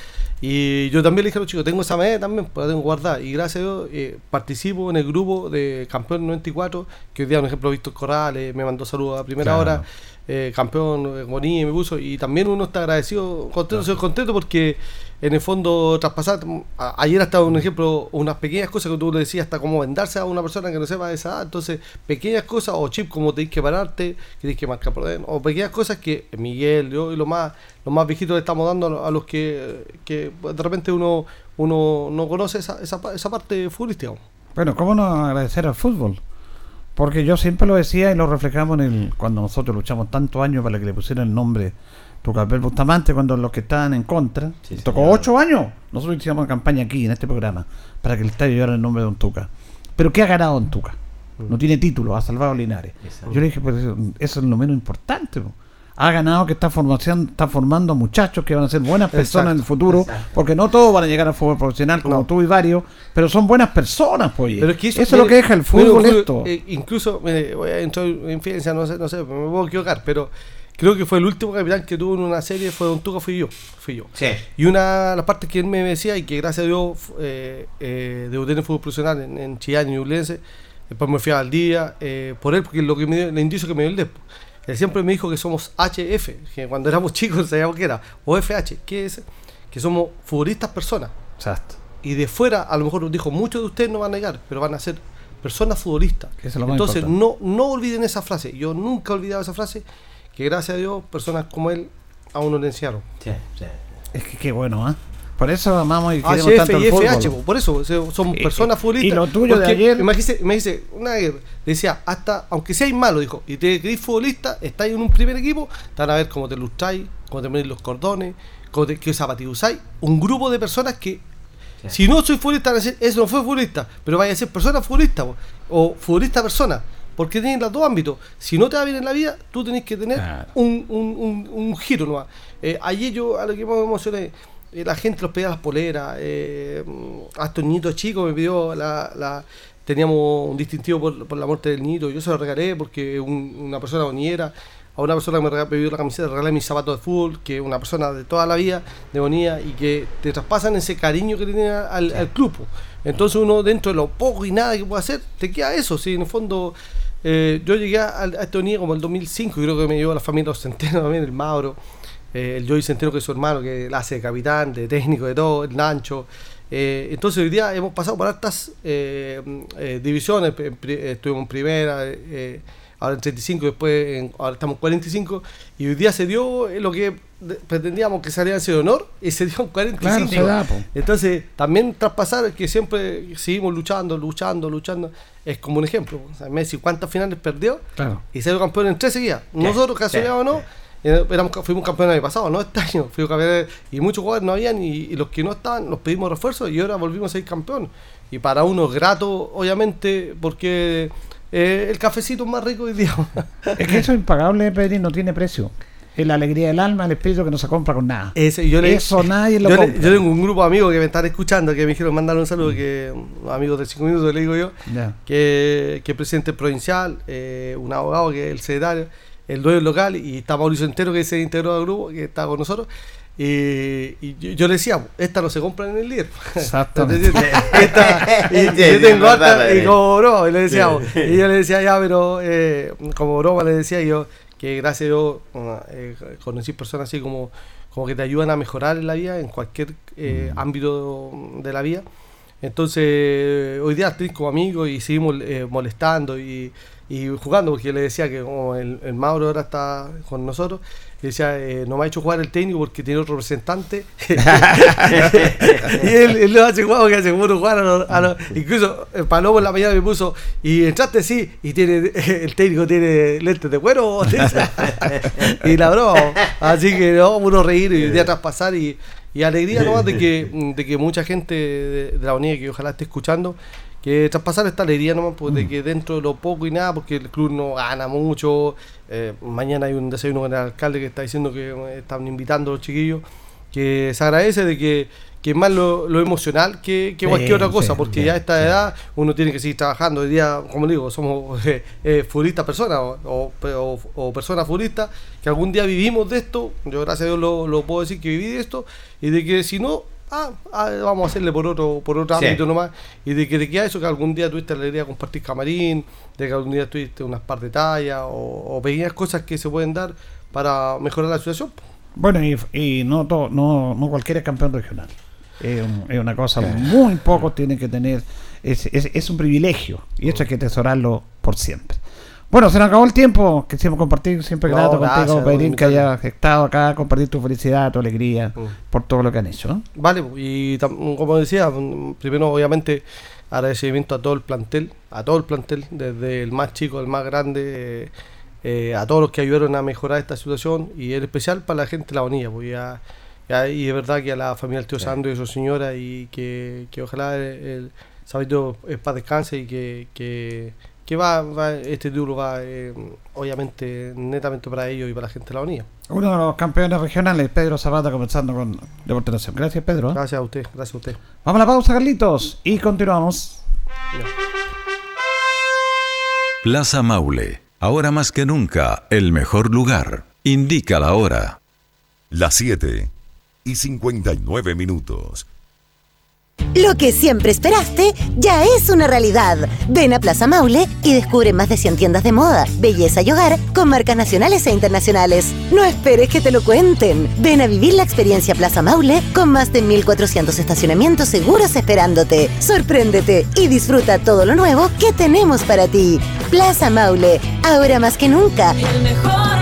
Speaker 5: y yo también le dije a los chicos, tengo esa medalla también, pues la tengo guardada y gracias a Dios eh, participo en el grupo de campeón 94, que hoy día un ejemplo Víctor Corrales me mandó saludos a primera
Speaker 2: Claro.
Speaker 5: hora, eh, campeón eh, Bonilla me puso y también uno está agradecido, contento, contento porque en el fondo traspasar, a- ayer hasta un ejemplo, unas pequeñas cosas que tú le decías, hasta como vendarse a una persona que no sepa de esa edad, entonces pequeñas cosas, o chip como tenés que pararte, que tienes que marcar por dentro, o pequeñas cosas que Miguel, yo y los más, los más viejitos le estamos dando a los, que, que de repente uno, uno no conoce esa, esa, esa parte futbolística.
Speaker 2: Bueno, ¿cómo no agradecer al fútbol? Porque yo siempre lo decía y lo reflejamos en el, cuando nosotros luchamos tantos años para que le pusieran el nombre Tucapel Bustamante, cuando los que estaban en contra,
Speaker 3: Sí,
Speaker 2: tocó
Speaker 3: señor.
Speaker 2: ocho años. Nosotros hicimos una campaña aquí, en este programa, para que el estadio llevara el nombre de Don Tuca. Pero ¿qué ha ganado Don Tuca? No tiene título, ha salvado a Linares.
Speaker 3: Exacto.
Speaker 2: Yo le dije, pues eso, eso es lo menos importante. po. Ha ganado que está, formación, está formando muchachos que van a ser buenas personas en el futuro, porque no todos van a llegar al fútbol profesional como
Speaker 5: No.
Speaker 2: tú y varios, pero son buenas personas, pues.
Speaker 5: Pero es que
Speaker 2: eso, es lo que deja el fútbol esto.
Speaker 5: eh, incluso, mire, voy a entrar en infidencia, no sé, no sé, me puedo equivocar, pero creo que fue el último capitán que tuvo en una serie, fue Don Tuca, fui yo, fui yo.
Speaker 3: Sí.
Speaker 5: Y una de las partes que él me decía, y que gracias a Dios eh, eh, debuté en el fútbol profesional en, en Chillán y Ñublense, después me fui al día, eh, por él, porque lo que me dio, el indicio que me dio el DEP. Él siempre me dijo que somos HF, que cuando éramos [laughs] chicos sabíamos que era, o FH, que es que somos futbolistas personas.
Speaker 2: Exacto.
Speaker 5: Y de fuera, a lo mejor dijo, muchos de ustedes no van a llegar, pero van a ser personas futbolistas.
Speaker 2: Es
Speaker 5: Entonces, no, no olviden esa frase. Yo nunca he olvidado esa frase, que gracias a Dios, personas como él a uno le enseñaron.
Speaker 3: Sí, sí.
Speaker 2: Es que qué bueno, ¿ah? Por eso amamos y queremos
Speaker 5: HF
Speaker 2: tanto el
Speaker 5: y FH,
Speaker 2: fútbol.
Speaker 5: po, por eso,
Speaker 2: Y-
Speaker 5: personas futbolistas.
Speaker 2: y lo tuyo de ayer-
Speaker 5: Me dice, una decía, hasta, aunque seáis malo, dijo, y te creéis futbolista, estáis en un primer equipo, te van a ver cómo te lustráis, cómo te ponéis los cordones, cómo te, qué zapatillas usáis. Un grupo de personas que Si no soy futbolista, van a decir, eso no fue futbolista, pero vaya a ser persona futbolista o futbolista persona, porque tienen los dos ámbitos. Si no te va bien en la vida, tú tenés que tener
Speaker 2: Claro.
Speaker 5: un, un, un, un giro nomás. Eh, ayer yo, a lo que más me emocioné, la gente los pedía las poleras, eh, a estos niñitos chicos me pidió la, la- teníamos un distintivo por, por la muerte del niño, yo se lo regalé porque un- una persona bonillera, a una persona que me pidió la camiseta, regalé mis zapatos de fútbol, que es una persona de toda la vida, de bonía, y que te traspasan ese cariño que tiene al, al club. Entonces uno dentro de lo poco y nada que puede hacer, te queda eso, sí, en el fondo... eh, yo llegué a, a esta unidad como el 2005, y creo que me llevó la familia Los Centenos [laughs] también, el Mauro, eh, el Joey Centeno que es su hermano, que la hace de capitán, de técnico, de todo, el Nancho. Eh, entonces hoy día hemos pasado por hartas eh, eh, divisiones, eh, estuvimos en primera, eh, ahora en 35, después en- ahora estamos en 45, y hoy día se dio lo que pretendíamos que saliera de honor, y se dio en 45.
Speaker 2: Claro, se da.
Speaker 5: Entonces, también traspasar que siempre seguimos luchando, luchando, luchando, es como un ejemplo. O sea, Messi, ¿cuántas finales perdió?
Speaker 2: Claro.
Speaker 5: Y salió campeón en tres seguidas. Nosotros, casualidad o no, éramos, fuimos campeones el año pasado, no [laughs] este año. Fuimos campeones y muchos jugadores no habían y, y los que no estaban los pedimos refuerzo y ahora volvimos a ser campeón. Y para uno grato, obviamente, porque eh, el cafecito es más rico hoy día. [laughs]
Speaker 2: Es que eso es impagable, Pedrín, no tiene precio. Es la alegría del alma, el espíritu que no se compra con nada.
Speaker 5: Ese, yo le-
Speaker 2: Eso nadie lo
Speaker 5: yo, le-
Speaker 2: compra.
Speaker 5: yo tengo un grupo de amigos que me están escuchando que me dijeron mandar un saludo, que amigos de 5 minutos le digo yo,
Speaker 2: Ya.
Speaker 5: que, que presidente provincial, eh, un abogado que es el secretario, el dueño del local, y está Mauricio Entero que se integró al grupo, que está con nosotros. Y, y yo, yo le decía, esta no se compra en el líder.
Speaker 2: Exactamente. [laughs]
Speaker 5: Esta- y, yo tengo harta- y como broma, y le decíamos,
Speaker 3: Sí.
Speaker 5: y yo le decía ya, pero eh, como broma le decía yo que gracias a Dios eh, conocí personas así como, como que te ayudan a mejorar en la vida, en cualquier eh, ámbito de la vida. Entonces, hoy día estoy como amigos y seguimos eh, molestando y, jugando, porque yo le decía que como el, Mauro ahora está con nosotros, le decía, eh, no me ha hecho jugar el técnico porque tiene otro representante. [laughs] y él, él lo hace jugar porque hace puro jugar a los, a los- Incluso el Palomo en la mañana me puso, y entraste sí, y tiene [laughs] el técnico tiene lentes de cuero. [laughs] y la broma. Así que no, puro reír y día tras pasar y, y alegría nomás de que, [laughs] de que mucha gente de, de la unidad que ojalá esté escuchando, que traspasar esta alegría nomás, pues, de que dentro de lo poco y nada, porque el club no gana mucho. eh, mañana hay un desayuno con el alcalde que está diciendo que eh, están invitando a los chiquillos, que se agradece de que, que es más lo, lo emocional que, que cualquier
Speaker 2: Sí,
Speaker 5: otra cosa,
Speaker 2: sí,
Speaker 5: porque
Speaker 2: sí,
Speaker 5: ya a esta edad uno tiene que seguir trabajando. Hoy día, como digo, somos [laughs] eh, eh, futbolistas personas o, o, o- o personas futbolistas que algún día vivimos de esto. Yo, gracias a Dios, lo, lo puedo decir que viví de esto y de que si no, ah, ah, vamos a hacerle por otro, por otro ámbito nomás. Y de que te queda eso que algún día tuviste la alegría de compartir camarín, de que algún día tuviste unas par de tallas o, o pequeñas cosas que se pueden dar para mejorar la situación.
Speaker 2: Bueno, y, y no, to- no, no cualquiera es campeón regional. Es, un- una cosa, muy pocos tienen que tener, es, es, es un privilegio y esto hay que atesorarlo por siempre. Bueno, se nos acabó el tiempo, que siempre compartir, siempre
Speaker 5: No,
Speaker 2: grato
Speaker 5: gracias
Speaker 2: contigo, Pedrín, que hayas estado acá, compartir tu felicidad, tu alegría,
Speaker 5: Mm.
Speaker 2: por todo lo que han hecho. ¿no?
Speaker 5: Vale, y como decía, mm, primero obviamente agradecimiento a todo el plantel, a todo el plantel, desde el más chico al más grande, eh, eh, a todos los que ayudaron a mejorar esta situación y en especial para la gente de la Bonilla, porque ya, ya- y es verdad que a la familia del tío Sandro y a su señora y que, que ojalá el, el Sabito es para descanse y que, que, que va, va- este título va eh, obviamente netamente para ellos y para la gente de la Bonilla.
Speaker 2: Uno de los campeones regionales, Pedro Zapata, comenzando con Deportes Nación. Gracias, Pedro. ¿eh?
Speaker 5: Gracias a usted, gracias a usted.
Speaker 2: Vamos a la pausa, Carlitos, y continuamos.
Speaker 6: Plaza Maule, ahora más que nunca, el mejor lugar. Indica la hora.
Speaker 7: Las 7 y 59 minutos.
Speaker 8: Lo que siempre esperaste ya es una realidad. Ven a Plaza Maule y descubre más de 100 tiendas de moda, belleza y hogar con marcas nacionales e internacionales. No esperes que te lo cuenten. Ven a vivir la experiencia Plaza Maule con más de 1400 estacionamientos seguros esperándote. Sorpréndete y disfruta todo lo nuevo que tenemos para ti. Plaza Maule, ahora más que nunca.
Speaker 9: El mejor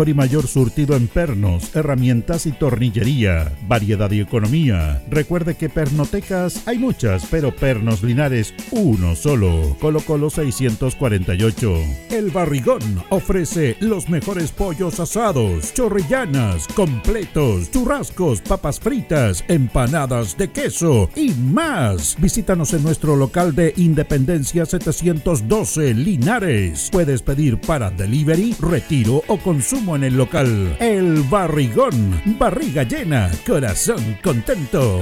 Speaker 1: y mayor surtido en pernos, herramientas y tornillería. Variedad y economía. Recuerde que pernotecas hay muchas, pero Pernos Linares uno solo. Colo Colo 648. El Barrigón ofrece los mejores pollos asados, chorrillanas, completos, churrascos papas fritas, empanadas de queso y más. Visítanos en nuestro local de Independencia 712 Linares. Puedes pedir para delivery, retiro o consumo en el local. El Barrigón, barriga llena, corazón contento.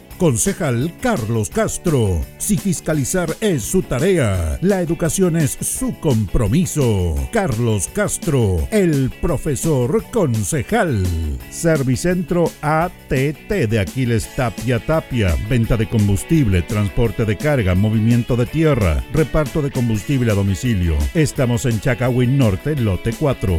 Speaker 1: Concejal Carlos Castro. Si fiscalizar es su tarea, la educación es su compromiso. Carlos Castro, el profesor concejal. Servicentro ATT de Aquiles Tapia Tapia. Venta de combustible, transporte de carga, movimiento de tierra, reparto de combustible a domicilio. Estamos en Chacawin Norte, lote 4.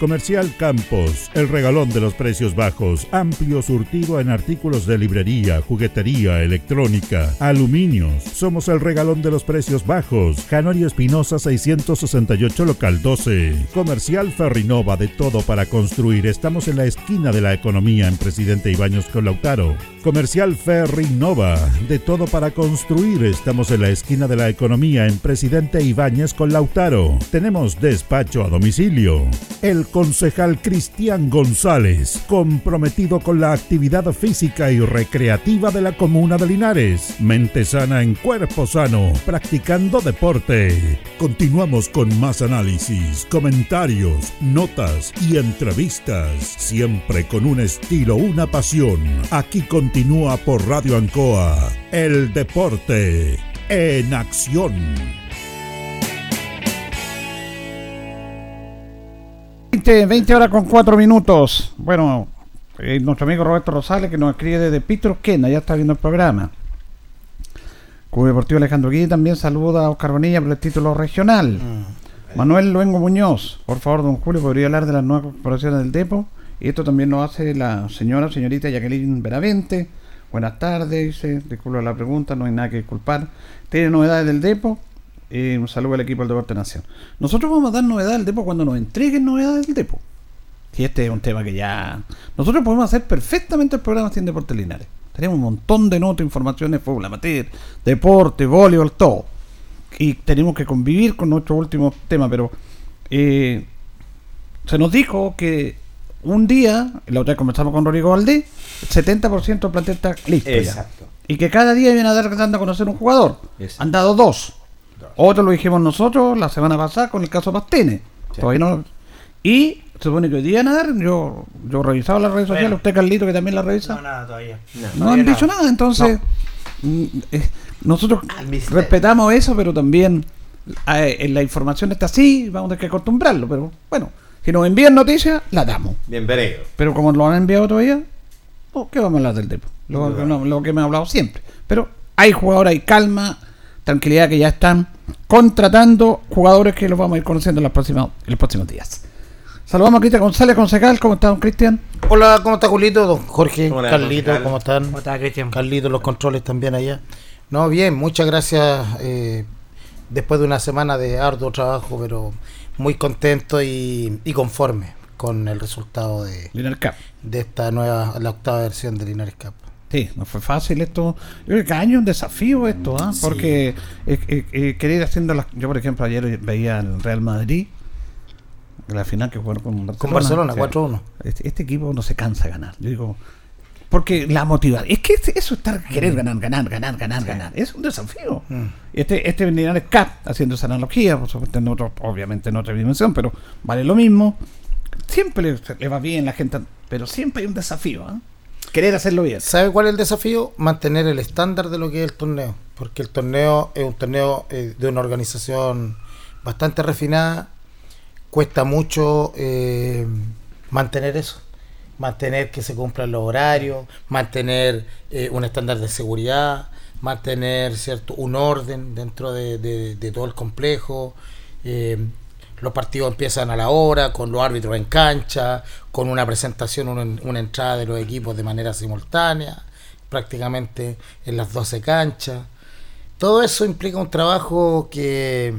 Speaker 1: Comercial Campos, el regalón de los precios bajos, amplio surtido en artículos de librería, electrónica, aluminios. Somos el regalón de los precios bajos. Canorio Espinosa 668 local 12. Comercial Ferrinova de todo para construir. Estamos en la esquina de la economía en Presidente Ibaños con Lautaro. Comercial Ferrinova de todo para construir. Estamos en la esquina de la economía en Presidente Ibáñez con Lautaro. Tenemos despacho a domicilio. El concejal Cristian González, comprometido con la actividad física y recreativa de la comuna de Linares. Mente sana en cuerpo sano, practicando deporte. Continuamos con más análisis, comentarios, notas y entrevistas, siempre con un estilo, una pasión. Aquí continúa por Radio Ancoa, el deporte en acción.
Speaker 2: 20, 20 horas con 4 minutos. Bueno, eh, nuestro amigo Roberto Rosales que nos escribe desde Pitrosquena, ya está viendo el programa. Club Deportivo Alejandro Guille también saluda a Oscar Bonilla por el título regional. Manuel Luengo Muñoz, por favor, don Julio, podría hablar de las nuevas corporaciones del Depo. Y esto también lo hace la señora, señorita Jacqueline Beravente. Buenas tardes, dice, disculpa la pregunta, no hay nada que disculpar. ¿Tiene novedades del Depo? Y un saludo al equipo del Deporte Nación. Nosotros vamos a dar novedades del Depo cuando nos entreguen novedades del Depo. Y este es un tema que ya. Nosotros podemos hacer perfectamente el programa sin Deporte Linares. Tenemos un montón de notas, informaciones, fútbol amateur, deporte, voleibol, todo. Y tenemos que convivir con nuestro último tema, pero eh, se nos dijo que un día, la otra vez conversamos con Rodrigo Valdés, el 70% del plantel está listo ya.
Speaker 3: Exacto.
Speaker 2: Y que cada día viene a dar dando a conocer un jugador.
Speaker 3: Exacto.
Speaker 2: Han dado dos. Otro lo dijimos nosotros la semana pasada con el caso Pastene.
Speaker 3: Sí.
Speaker 2: Todavía no. Y se supone que hoy día van a dar. Yo, yo revisaba las redes sociales,
Speaker 4: Bueno.
Speaker 2: usted Carlito que también la revisa.
Speaker 4: No, nada todavía.
Speaker 2: No
Speaker 4: Todavía
Speaker 2: han dicho nada, entonces mm, eh, nosotros respetamos eso, pero también eh, en la información está así, vamos a tener que acostumbrarlo, pero bueno, si nos envían noticias, la damos.
Speaker 3: Bienvenido.
Speaker 2: Pero como lo han enviado todavía, oh, ¿qué vamos a hablar del Depo? Lo, no, lo que me ha hablado siempre. Pero hay jugadores, hay calma, tranquilidad que ya están contratando jugadores que los vamos a ir conociendo en los próximos, en los próximos días. Saludamos a Cristian González, concejal. ¿Cómo está, don Cristian?
Speaker 10: Hola, ¿cómo está Julito? Don Jorge,
Speaker 3: Hola,
Speaker 10: Carlito,
Speaker 3: concejal.
Speaker 10: ¿cómo están?
Speaker 4: ¿Cómo está, Cristian?
Speaker 10: Carlito, los controles también allá. No, bien, muchas gracias. eh, después de una semana de arduo trabajo, pero muy contento y, y conforme con el resultado de,
Speaker 2: Lionel Cap.
Speaker 10: de esta nueva, la octava versión de Linares Cup.
Speaker 2: Sí, no fue fácil esto. Yo creo que cada año un desafío esto, ¿ah?
Speaker 10: Sí.
Speaker 2: Porque eh, eh, eh, querer ir haciendo las... Yo, por ejemplo, ayer veía el Real Madrid, la final que jugaron con Barcelona.
Speaker 10: Con Barcelona,
Speaker 2: O sea,
Speaker 10: 4-1.
Speaker 2: Este, este equipo no se cansa de ganar. Yo digo, porque la motivación. Es que eso estar querer ganar, ganar, ganar, ganar, ganar. Es un desafío.
Speaker 10: Mm.
Speaker 2: Este, este Linares Cup, haciendo esa analogía, por supuesto, en otro, obviamente en otra dimensión, pero vale lo mismo. Siempre le, le va bien la gente, pero siempre hay un desafío. ¿ah? Querer hacerlo bien.
Speaker 10: ¿Sabe cuál es el desafío? Mantener el estándar de lo que es el torneo. Porque el torneo es un torneo eh, de una organización bastante refinada. Cuesta mucho eh, mantener eso. Mantener que se cumplan los horarios, mantener eh, un estándar de seguridad, mantener cierto un orden dentro de, todo el complejo. Eh, los partidos empiezan a la hora, con los árbitros en cancha, con una presentación, una, entrada de los equipos de manera simultánea, prácticamente en las 12 canchas. Todo eso implica un trabajo que,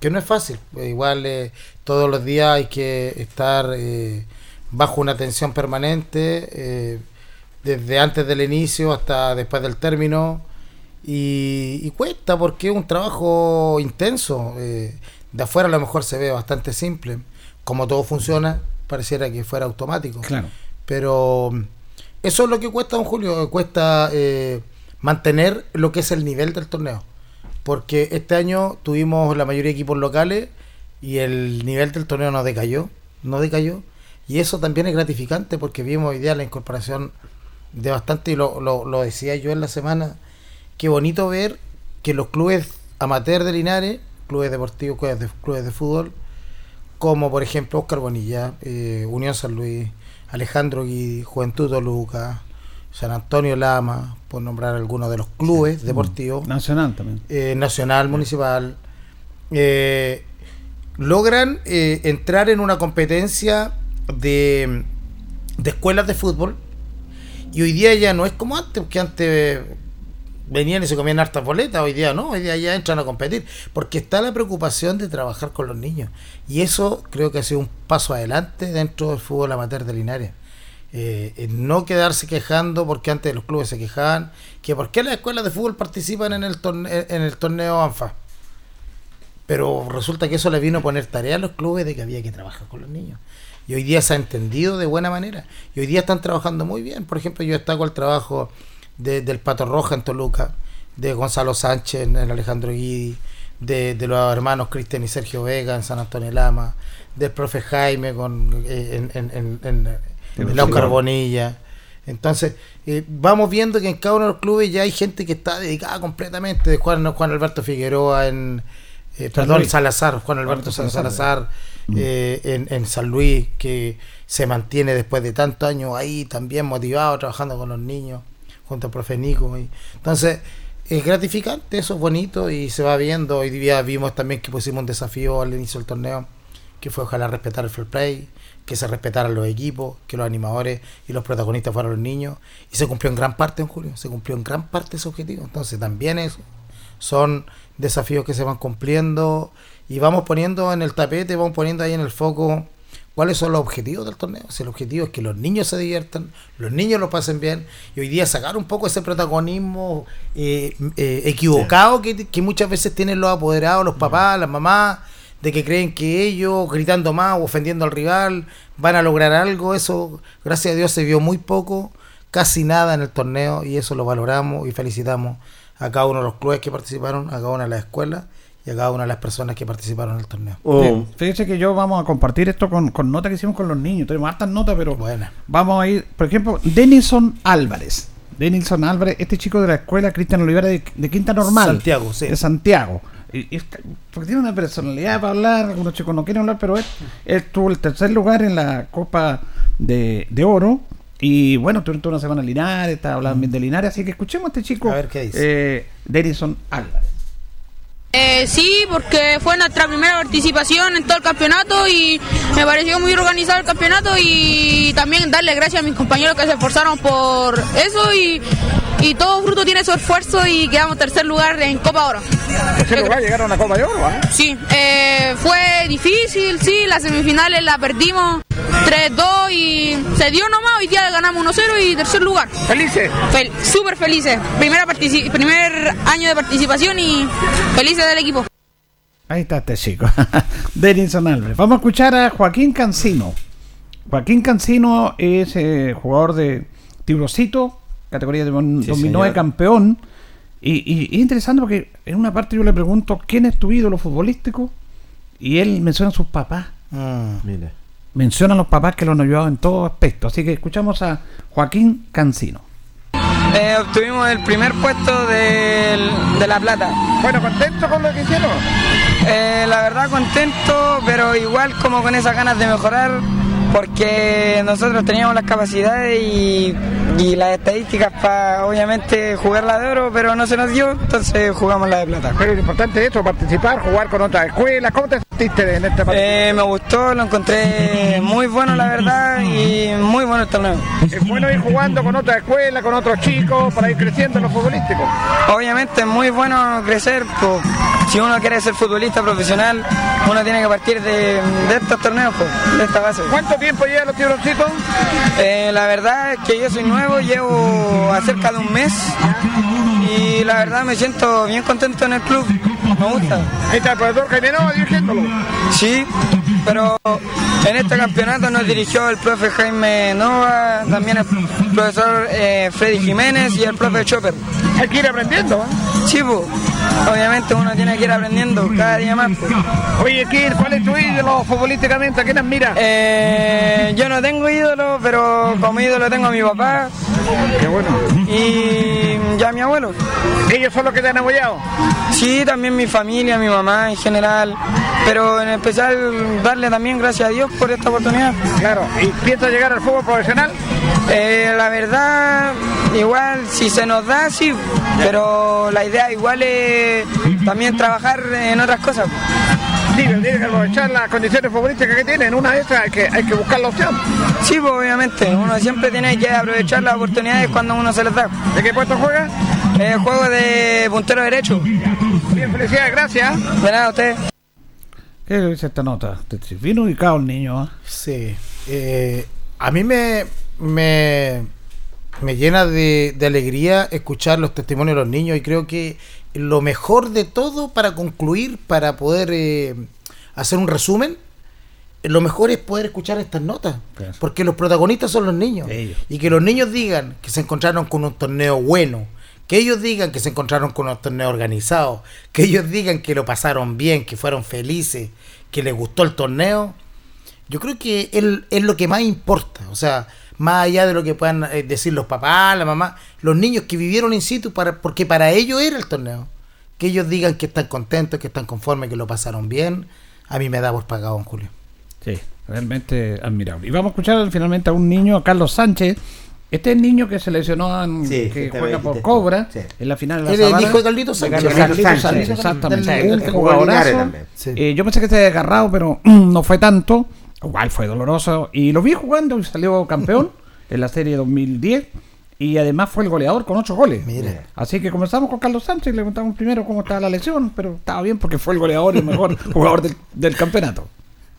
Speaker 10: que no es fácil. Igual eh, todos los días hay que estar eh, bajo una tensión permanente, eh, desde antes del inicio hasta después del término. Y, y cuesta porque es un trabajo intenso. eh, de afuera a lo mejor se ve bastante simple. Como todo funciona, pareciera que fuera automático.
Speaker 2: Claro.
Speaker 10: Pero eso es lo que cuesta, don Julio. Cuesta mantener lo que es el nivel del torneo. Porque este año tuvimos la mayoría de equipos locales y el nivel del torneo no decayó. No decayó. Y eso también es gratificante porque vimos hoy día la incorporación de bastante, y lo, lo, lo decía yo en la semana, qué bonito ver que los clubes amateur de Linares, clubes deportivos, clubes de, clubes de fútbol, como por ejemplo Oscar Bonilla, eh, Unión San Luis, Alejandro Guidi, Juventud Toluca, San Antonio Lama, por nombrar algunos de los clubes deportivos,
Speaker 2: Nacional también.
Speaker 10: eh, Nacional, Municipal, eh, logran eh, entrar en una competencia de, de escuelas de fútbol y hoy día ya no es como antes, que antes venían y se comían hartas boletas, hoy día no, hoy día ya entran a competir, porque está la preocupación de trabajar con los niños. Y eso creo que ha sido un paso adelante dentro del fútbol amateur de Linares. Eh, no quedarse quejando porque antes los clubes se quejaban, que por qué las escuelas de fútbol participan en el torneo, en el torneo ANFA. Pero resulta que eso le vino a poner tarea a los clubes de que había que trabajar con los niños. Y hoy día se ha entendido de buena manera. Y hoy día están trabajando muy bien. Por ejemplo, yo destaco el trabajo de- del Pato Roja en Toluca, de Gonzalo Sánchez en el Alejandro Guidi, de, de los hermanos Cristian y Sergio Vega en San Antonio Lama, del profe Jaime con, eh, en, en, en, en- en la Oscar Bonilla. Entonces, eh, vamos viendo que en cada uno de los clubes ya hay gente que está dedicada completamente. De Juan, Juan Alberto Figueroa en. Eh, perdón. Salazar, Juan Alberto
Speaker 2: Salazar,
Speaker 10: Salazar, eh, en, en San Luis, que se mantiene después de tantos años ahí también motivado, trabajando con los niños, junto al profe Nico. y- entonces, es gratificante, eso es bonito y se va viendo. Hoy día vimos también que pusimos un desafío al inicio del torneo, que fue ojalá respetar el fair play, que se respetaran los equipos, que los animadores y los protagonistas fueran los niños. Y se cumplió en gran parte en julio, se cumplió en gran parte ese objetivo. Entonces también eso son desafíos que se van cumpliendo y vamos poniendo en el tapete, vamos poniendo ahí en el foco ¿Cuáles son los objetivos del torneo? Si el objetivo es que los niños se diviertan, los niños lo pasen bien, y hoy día sacar un poco ese protagonismo eh, eh, equivocado que, que muchas veces tienen los apoderados, los papás, las mamás, de que creen que ellos, gritando más o ofendiendo al rival, van a lograr algo. Eso, gracias a Dios, se vio muy poco, casi nada en el torneo, y eso lo valoramos y felicitamos a cada uno de los clubes que participaron, a cada una de las escuelas y a cada una de las personas que participaron en el torneo.
Speaker 3: Oh,
Speaker 2: Sí, Fíjese que yo vamos a compartir esto con, con notas que hicimos con los niños. Tenemos hartas notas, pero
Speaker 10: Buena.
Speaker 2: vamos a ir, por ejemplo, Denison Álvarez. Denison Álvarez, este chico de la escuela Cristian Olivera de, de Quinta Normal.
Speaker 10: Santiago, sí.
Speaker 2: De Santiago. Y, porque tiene una personalidad para hablar, algunos chicos no quieren hablar, pero él, él tuvo el tercer lugar en la Copa de, de Oro. Y bueno, toda una semana en Linares, está hablando bien de Linares, así que escuchemos a este chico,
Speaker 10: A ver qué dice.
Speaker 2: eh, Denison Álvarez.
Speaker 11: Eh, sí, porque fue nuestra primera participación en todo el campeonato y me pareció muy organizado el campeonato y también darle gracias a mis compañeros que se esforzaron por eso y, y todo fruto tiene su esfuerzo y quedamos tercer lugar en Copa Oro.
Speaker 2: Tercer lugar, llegaron a Copa de Oro, ¿ah?
Speaker 11: Sí, eh, fue difícil, sí, las semifinales las perdimos 3-2 y se dio nomás, hoy día ganamos 1-0 y tercer lugar.
Speaker 2: ¿Felices?
Speaker 11: Fel- Súper felices, Primera primer año de participación y felices del equipo.
Speaker 2: Ahí está este chico. [laughs] Denison Álvarez. Vamos a escuchar a Joaquín Cancino. Joaquín Cancino es eh, jugador de Tiburocito, categoría de don-
Speaker 3: Sí,
Speaker 2: 2009,
Speaker 3: señor.
Speaker 2: campeón. Y, y- y es interesante porque en una parte yo le pregunto quién es tu ídolo futbolístico y él menciona a sus papás.
Speaker 10: Mm.
Speaker 3: mira.
Speaker 2: Menciona a los papás que lo han ayudado en todo aspecto. Así que escuchamos a Joaquín Cancino.
Speaker 12: Eh, obtuvimos el primer puesto del- de La Plata.
Speaker 2: Bueno, contento con lo que hicieron.
Speaker 12: Eh, la verdad contento, pero igual como con esas ganas de mejorar, porque nosotros teníamos las capacidades y, y las estadísticas para obviamente jugar la de oro, pero no se nos dio, entonces jugamos la de plata.
Speaker 2: Pero lo importante es eso, participar, jugar con otras escuelas. ¿Cómo te sentiste en este
Speaker 12: Eh, me gustó, lo encontré muy bueno la verdad y muy bueno el torneo.
Speaker 2: Es bueno ir jugando con otras escuelas, con otros chicos, para ir creciendo en lo futbolístico.
Speaker 12: Obviamente es muy bueno crecer, po. si uno quiere ser futbolista profesional, uno tiene que partir de, de estos torneos, po, de esta base.
Speaker 2: ¿Cuánto tiempo llevan los tiburoncitos?
Speaker 12: Eh, la verdad es que yo soy nuevo, llevo a cerca de un mes y la verdad me siento bien contento en el club, me gusta.
Speaker 2: Está el profesor Jaime dirigiéndolo.
Speaker 12: Sí, pero en este campeonato nos dirigió el profe Jaime Nova, también el profesor eh, Freddy Jiménez y el profe Chopper.
Speaker 2: Hay que ir aprendiendo. ¿eh?
Speaker 12: Sí, pues, obviamente uno tiene que ir aprendiendo cada día más. pues.
Speaker 2: Oye, Kir, ¿cuál es tu ídolo futbolísticamente? ¿A quién admiras?
Speaker 12: Eh, yo no tengo ídolo, pero como ídolo tengo a mi papá
Speaker 2: Qué bueno.
Speaker 12: y ya a mi abuelo.
Speaker 2: ¿Ellos son los que te han apoyado?
Speaker 12: Sí, también mi familia, mi mamá en general, pero en especial darle también gracias a Dios por esta oportunidad.
Speaker 2: Claro. ¿Y piensas llegar al fútbol profesional?
Speaker 12: Eh, la verdad, igual si se nos da, sí, pero la idea igual es también trabajar en otras cosas.
Speaker 2: Sí, pero tienes que aprovechar las condiciones futbolísticas que tienen. Una de esas hay que, hay que buscar la opción.
Speaker 12: Sí, pues obviamente, uno siempre tiene que aprovechar las oportunidades cuando uno se les da.
Speaker 2: ¿De qué puesto juegas?
Speaker 12: Eh, juego de puntero derecho.
Speaker 2: Bien, felicidades, gracias.
Speaker 12: De nada, usted.
Speaker 2: ¿Qué dice esta nota? Bien ubicado el niño. ¿ah?
Speaker 10: Sí. eh, a mí me, me, me llena de, de alegría escuchar los testimonios de los niños y creo que lo mejor de todo para concluir, para poder eh, hacer un resumen, lo mejor es poder escuchar estas notas.
Speaker 2: Claro.
Speaker 10: Porque los protagonistas son los niños.
Speaker 2: Ellos.
Speaker 10: Y que los niños digan que se encontraron con un torneo bueno, que ellos digan que se encontraron con un torneo organizado, que ellos digan que lo pasaron bien, que fueron felices, que les gustó el torneo. Yo creo que es, es lo que más importa. O sea, más allá de lo que puedan eh, decir los papás, la mamá, los niños que vivieron in situ, para, porque para ellos era el torneo. Que ellos digan que están contentos, que están conformes, que lo pasaron bien. A mí me da por pagado, don Julio.
Speaker 2: Sí, realmente admirable. Y vamos a escuchar finalmente a un niño, a Carlos Sánchez. Este es el niño que se lesionó, en-
Speaker 3: Sí,
Speaker 2: que
Speaker 3: este
Speaker 2: juega por
Speaker 3: dijiste.
Speaker 2: Cobra
Speaker 3: Sí.
Speaker 2: en la final de la
Speaker 10: Él es el
Speaker 2: Sabana.
Speaker 10: hijo de Carlitos
Speaker 2: De
Speaker 10: Sánchez.
Speaker 2: Carlitos
Speaker 3: Sánchez,
Speaker 2: Sánchez, exactamente.
Speaker 10: Del-
Speaker 2: un jugadorazo.
Speaker 10: Sí.
Speaker 2: Eh, yo pensé que se había agarrado, pero [clears throat] no fue tanto. Igual fue doloroso. Y lo vi jugando y salió campeón [laughs] en la serie 2010. Y además fue el goleador con ocho goles.
Speaker 10: Mira.
Speaker 2: Así que comenzamos con Carlos Sánchez. Le contamos primero cómo estaba la lesión. Pero estaba bien porque fue el goleador y el mejor [laughs] jugador del, del campeonato.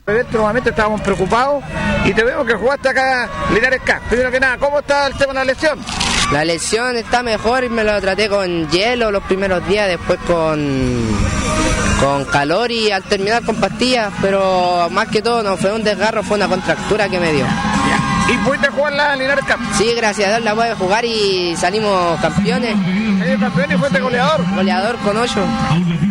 Speaker 13: Dentro nuevamente estábamos preocupados y te vemos que jugaste acá Linares K. Primero que nada, ¿cómo está el tema de la lesión?
Speaker 14: La lesión está mejor y me lo traté con hielo los primeros días, después con, con calor y al terminar con pastillas, pero más que todo no fue un desgarro, fue una contractura que me dio.
Speaker 13: ¿Y pudiste jugar la Linares Cup?
Speaker 14: Sí, gracias a Dios la pude jugar y salimos campeones.
Speaker 13: ¿Eres campeón y fuiste goleador?
Speaker 14: Goleador con 8.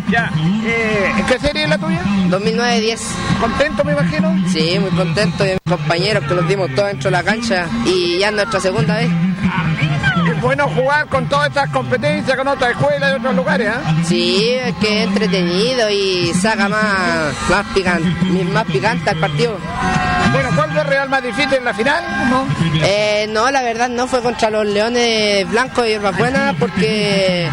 Speaker 13: Ya. Eh, ¿En qué serie es la tuya?
Speaker 14: 2009-10.
Speaker 13: ¿Contento me imagino?
Speaker 14: Sí, muy contento de mis compañeros que los dimos todos dentro de la cancha y ya es nuestra segunda vez.
Speaker 13: Es bueno jugar con todas estas competencias con otras escuelas y otros lugares, ¿ah?
Speaker 14: Sí, es que es entretenido y saca más, más, picante, más picante al partido.
Speaker 13: Bueno, ¿cuál fue el Real más difícil en la final?
Speaker 14: ¿No? Eh, no, la verdad no fue contra los Leones Blancos y Hierbas Buenas porque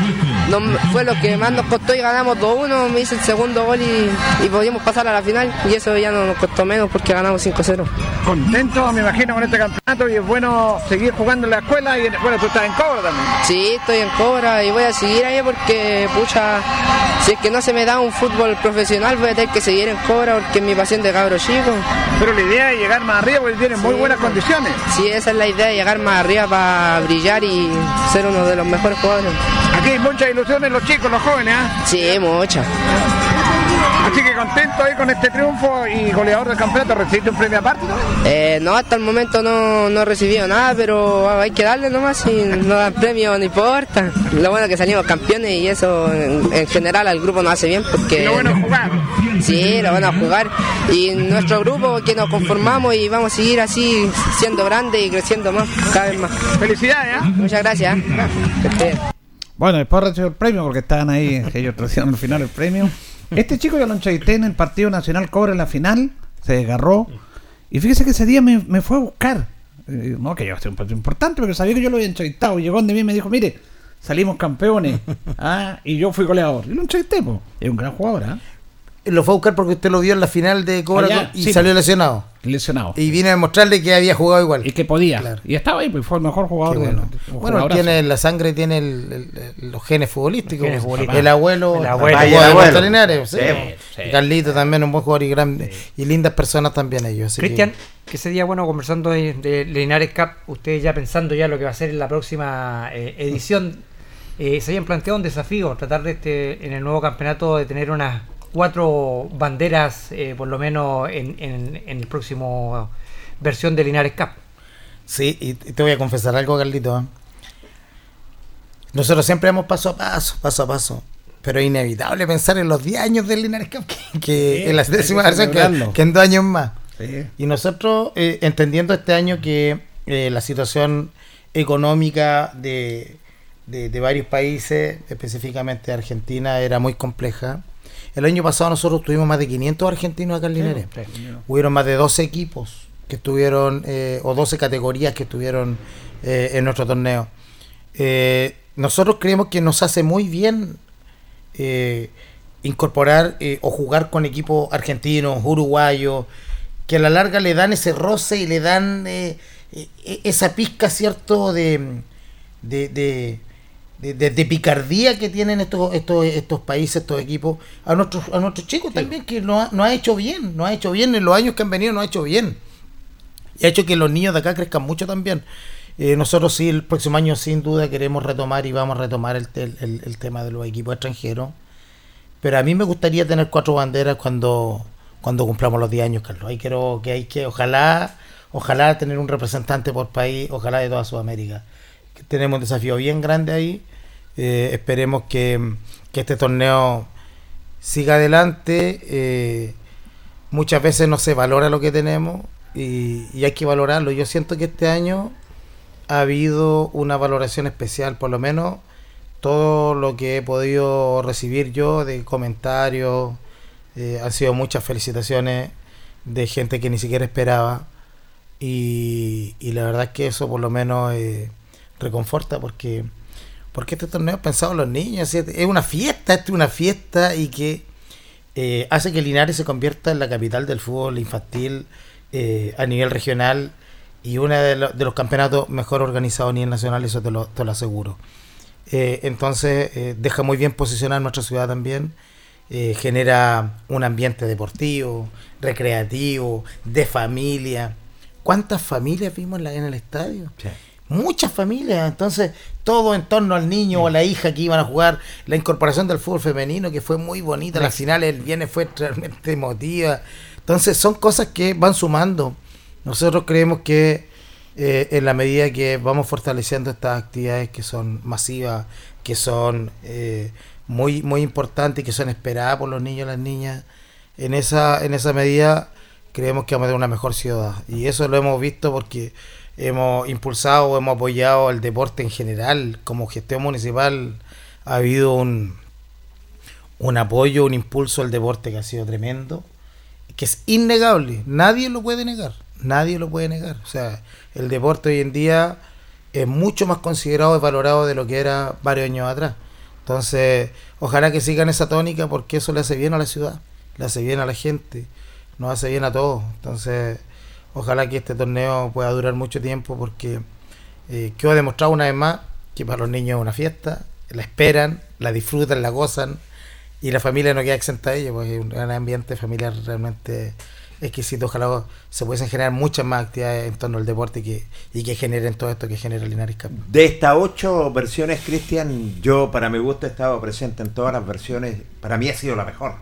Speaker 14: no, fue lo que más nos costó y ganamos 2-1. Me hice el segundo gol y, y pudimos pasar a la final y eso ya no nos costó menos porque ganamos 5-0.
Speaker 13: Contento, me imagino, con este campeonato y es bueno seguir jugando en la escuela y bueno, tú estás en Cobra también.
Speaker 14: Sí, estoy en Cobra y voy a seguir ahí porque, pucha, si es que no se me da un fútbol profesional voy a tener que seguir en Cobra porque es mi pasión de cabro chico.
Speaker 13: Pero la idea es llegar más arriba porque tienen muy buenas condiciones.
Speaker 14: Sí, esa es la idea, llegar más arriba para brillar y ser uno de los mejores jugadores.
Speaker 13: Aquí hay muchas ilusiones los chicos, los jóvenes, ¿ah?
Speaker 14: Sí, muchas.
Speaker 13: Así que contento ahí con este triunfo y goleador del campeonato, ¿recibiste un premio aparte?
Speaker 14: Eh, no, hasta el momento no, no he recibido nada, pero hay que darle nomás, si no dan premio no importa. Lo bueno es que salimos campeones y eso en, en general al grupo nos hace bien porque...
Speaker 13: Y lo bueno es jugar.
Speaker 14: Sí, lo bueno es jugar. Y nuestro grupo que nos conformamos y vamos a seguir así siendo grandes y creciendo más, cada vez más.
Speaker 13: Felicidades, ¿eh?
Speaker 14: Muchas gracias.
Speaker 2: Bueno, después recibió el premio porque estaban ahí, ellos recibieron al final el premio. Este chico yo lo entrevisté en el Partido Nacional Cobre en la final, se desgarró. Y fíjese que ese día me, me fue a buscar. Eh, no, que yo soy un partido importante, pero sabía que yo lo había entrevistado. Y llegó donde mí y me dijo, mire, salimos campeones. [laughs] ah, y yo fui goleador. Y lo entrevisté, pues. Es un gran jugador, ¿ah?
Speaker 10: Lo fue a buscar porque usted lo vio en la final de Cobra
Speaker 2: Allá,
Speaker 10: y
Speaker 2: sí,
Speaker 10: salió lesionado.
Speaker 2: Lesionado.
Speaker 10: Y vine a demostrarle que había jugado igual.
Speaker 2: Y que podía. Y estaba ahí, pues fue el mejor jugador.
Speaker 10: Qué bueno.
Speaker 2: de-
Speaker 10: Bueno, tiene la sangre, tiene el- los genes futbolísticos.
Speaker 4: Genes futbolísticos.
Speaker 10: El abuelo,
Speaker 4: El abuelo. El
Speaker 10: de
Speaker 4: abuelo.
Speaker 10: Marta Linares, sí. Carlito también, un buen jugador y grande. Y lindas personas también ellos. que-
Speaker 4: Cristian, que ese día, bueno, conversando de, de Linares Cup, ustedes ya pensando ya lo que va a ser en la próxima eh, edición, eh, se habían planteado un desafío, tratar de este, en el nuevo campeonato de tener unas cuatro banderas, eh, por lo menos en, en, en el próximo versión de Linares Cup.
Speaker 10: Sí, y te voy a confesar algo, Carlito. ¿eh? Nosotros siempre vamos paso a paso, paso a paso. Pero es inevitable pensar en los 10 años del Linares Cup, que, que
Speaker 2: Sí,
Speaker 10: en la décima versión, que, en dos años más.
Speaker 2: Sí.
Speaker 10: Y nosotros, eh, entendiendo este año que eh, la situación económica de, de- de varios países, específicamente Argentina, era muy compleja. El año pasado nosotros tuvimos más de 500 argentinos acá en Linares. Hubieron más de 12 equipos que estuvieron, eh, o 12 categorías que estuvieron eh, en nuestro torneo. Eh, nosotros creemos que nos hace muy bien incorporar o jugar con equipos argentinos, uruguayos, que a la larga le dan ese roce y le dan eh, eh, esa pizca, ¿cierto?, de, de, de, de- de- de picardía que tienen estos, estos, estos países, estos equipos, a nuestros, a nuestros chicos también, que nos ha, nos ha hecho bien, nos ha hecho bien, en los años que han venido nos ha hecho bien. Y ha hecho que los niños de acá crezcan mucho también. Eh, nosotros sí, el próximo año sin duda queremos retomar y vamos a retomar el, el- el- el tema de los equipos extranjeros. Pero a mí me gustaría tener cuatro banderas cuando, cuando cumplamos los 10 años, Carlos. Ahí quiero que hay que, ojalá, ojalá tener un representante por país, ojalá de toda Sudamérica. Tenemos un desafío bien grande ahí. Eh, esperemos que, que este torneo siga adelante. Eh, muchas veces no se valora lo que tenemos y, y hay que valorarlo. Yo siento que este año ha habido una valoración especial, por lo menos todo lo que he podido recibir yo de comentarios, eh, han sido muchas felicitaciones de gente que ni siquiera esperaba y, y la verdad es que eso por lo menos reconforta porque porque este torneo es pensado en los niños, es una fiesta, es una fiesta y que eh, hace que Linares se convierta en la capital del fútbol infantil eh, a nivel regional y uno de, lo- de los campeonatos mejor organizados a nivel nacional, eso te lo, te lo aseguro. Eh, entonces deja muy bien posicionar nuestra ciudad también genera un ambiente deportivo, recreativo, de familia. ¿Cuántas familias vimos en, en el estadio? Muchas familias, entonces todo en torno al niño o a la hija que iban a jugar, la incorporación del fútbol femenino que fue muy bonita, la final el viernes fue realmente emotiva. Entonces son cosas que van sumando. Nosotros creemos que eh, en la medida que vamos fortaleciendo estas actividades que son masivas, que son eh, muy, muy importantes y que son esperadas por los niños y las niñas, en esa, en esa medida creemos que vamos a tener una mejor ciudad. Y eso lo hemos visto porque hemos impulsado hemos apoyado el deporte en general. Como gestión municipal ha habido un, un apoyo, un impulso al deporte que ha sido tremendo, que es innegable. Nadie lo puede negar. Nadie lo puede negar. O sea, el deporte hoy en día es mucho más considerado y valorado de lo que era varios años atrás. Entonces, ojalá que sigan esa tónica porque eso le hace bien a la ciudad, le hace bien a la gente, nos hace bien a todos. Entonces, ojalá que este torneo pueda durar mucho tiempo porque eh, quedó demostrado una vez más que para los niños es una fiesta, la esperan, la disfrutan, la gozan y la familia no queda exenta de ello, porque es un ambiente familiar realmente exquisito. Ojalá se pudiesen generar muchas más actividades en torno al deporte que, y que generen todo esto que genera Linares Cup.
Speaker 3: De estas ocho versiones, Cristian, yo para mi gusto he estado presente en todas las versiones. Para mí ha sido la mejor.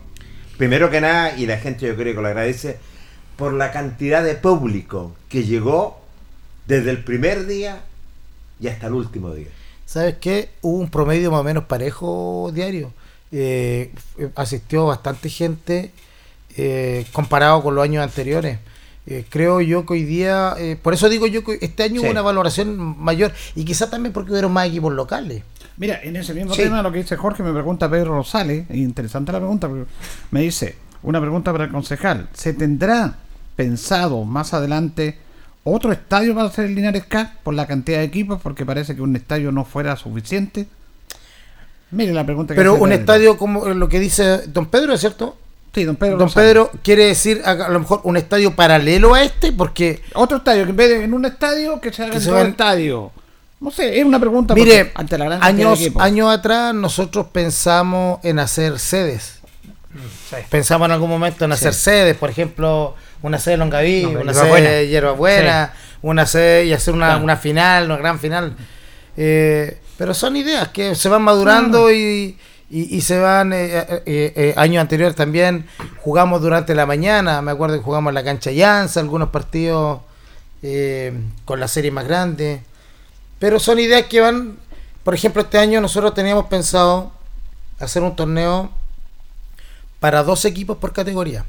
Speaker 3: Primero que nada, y la gente yo creo que lo agradece, por la cantidad de público que llegó desde el primer día y hasta el último día.
Speaker 10: ¿Sabes qué? Hubo un promedio más o menos parejo diario. Eh, asistió bastante gente eh, comparado con los años anteriores. Eh, creo yo que hoy día, eh, por eso digo yo que este año
Speaker 2: Sí.
Speaker 10: hubo una valoración mayor y quizás también porque hubieron más equipos locales.
Speaker 2: Mira, en ese mismo
Speaker 10: Sí.
Speaker 2: tema, lo que dice Jorge, me pregunta Pedro Rosales, es interesante la pregunta, porque me dice, una pregunta para el concejal, ¿se tendrá pensado más adelante otro estadio para hacer el Linares Cup por la cantidad de equipos? Porque parece que un estadio no fuera suficiente. Mire la pregunta que
Speaker 10: Pero un estadio como lo que dice Don Pedro, ¿es cierto?
Speaker 2: Sí, Don Pedro.
Speaker 10: Don. Pedro quiere decir a, a lo mejor un estadio paralelo a este, porque
Speaker 2: Otro estadio, que en vez de en un estadio, que se haga
Speaker 10: Que
Speaker 2: en
Speaker 10: se
Speaker 2: estadio. No sé, es una pregunta
Speaker 10: Mire,
Speaker 2: ante la gran
Speaker 10: años, años atrás nosotros pensamos en hacer sedes. Pensamos en algún momento en hacer
Speaker 2: Sí.
Speaker 10: sedes, por ejemplo, una sede de Longaví,
Speaker 4: No,
Speaker 10: una sede de Hierbabuena, una sede y hacer una,
Speaker 4: Claro.
Speaker 10: una final, una gran final. Eh, pero son ideas que se van madurando y, y- y se van. eh, eh, eh, eh, años anteriores también jugamos durante la mañana, me acuerdo que jugamos en la cancha Llanza, algunos partidos con la serie más grande. Pero son ideas que van, por ejemplo, este año nosotros teníamos pensado hacer un torneo para dos equipos por categoría,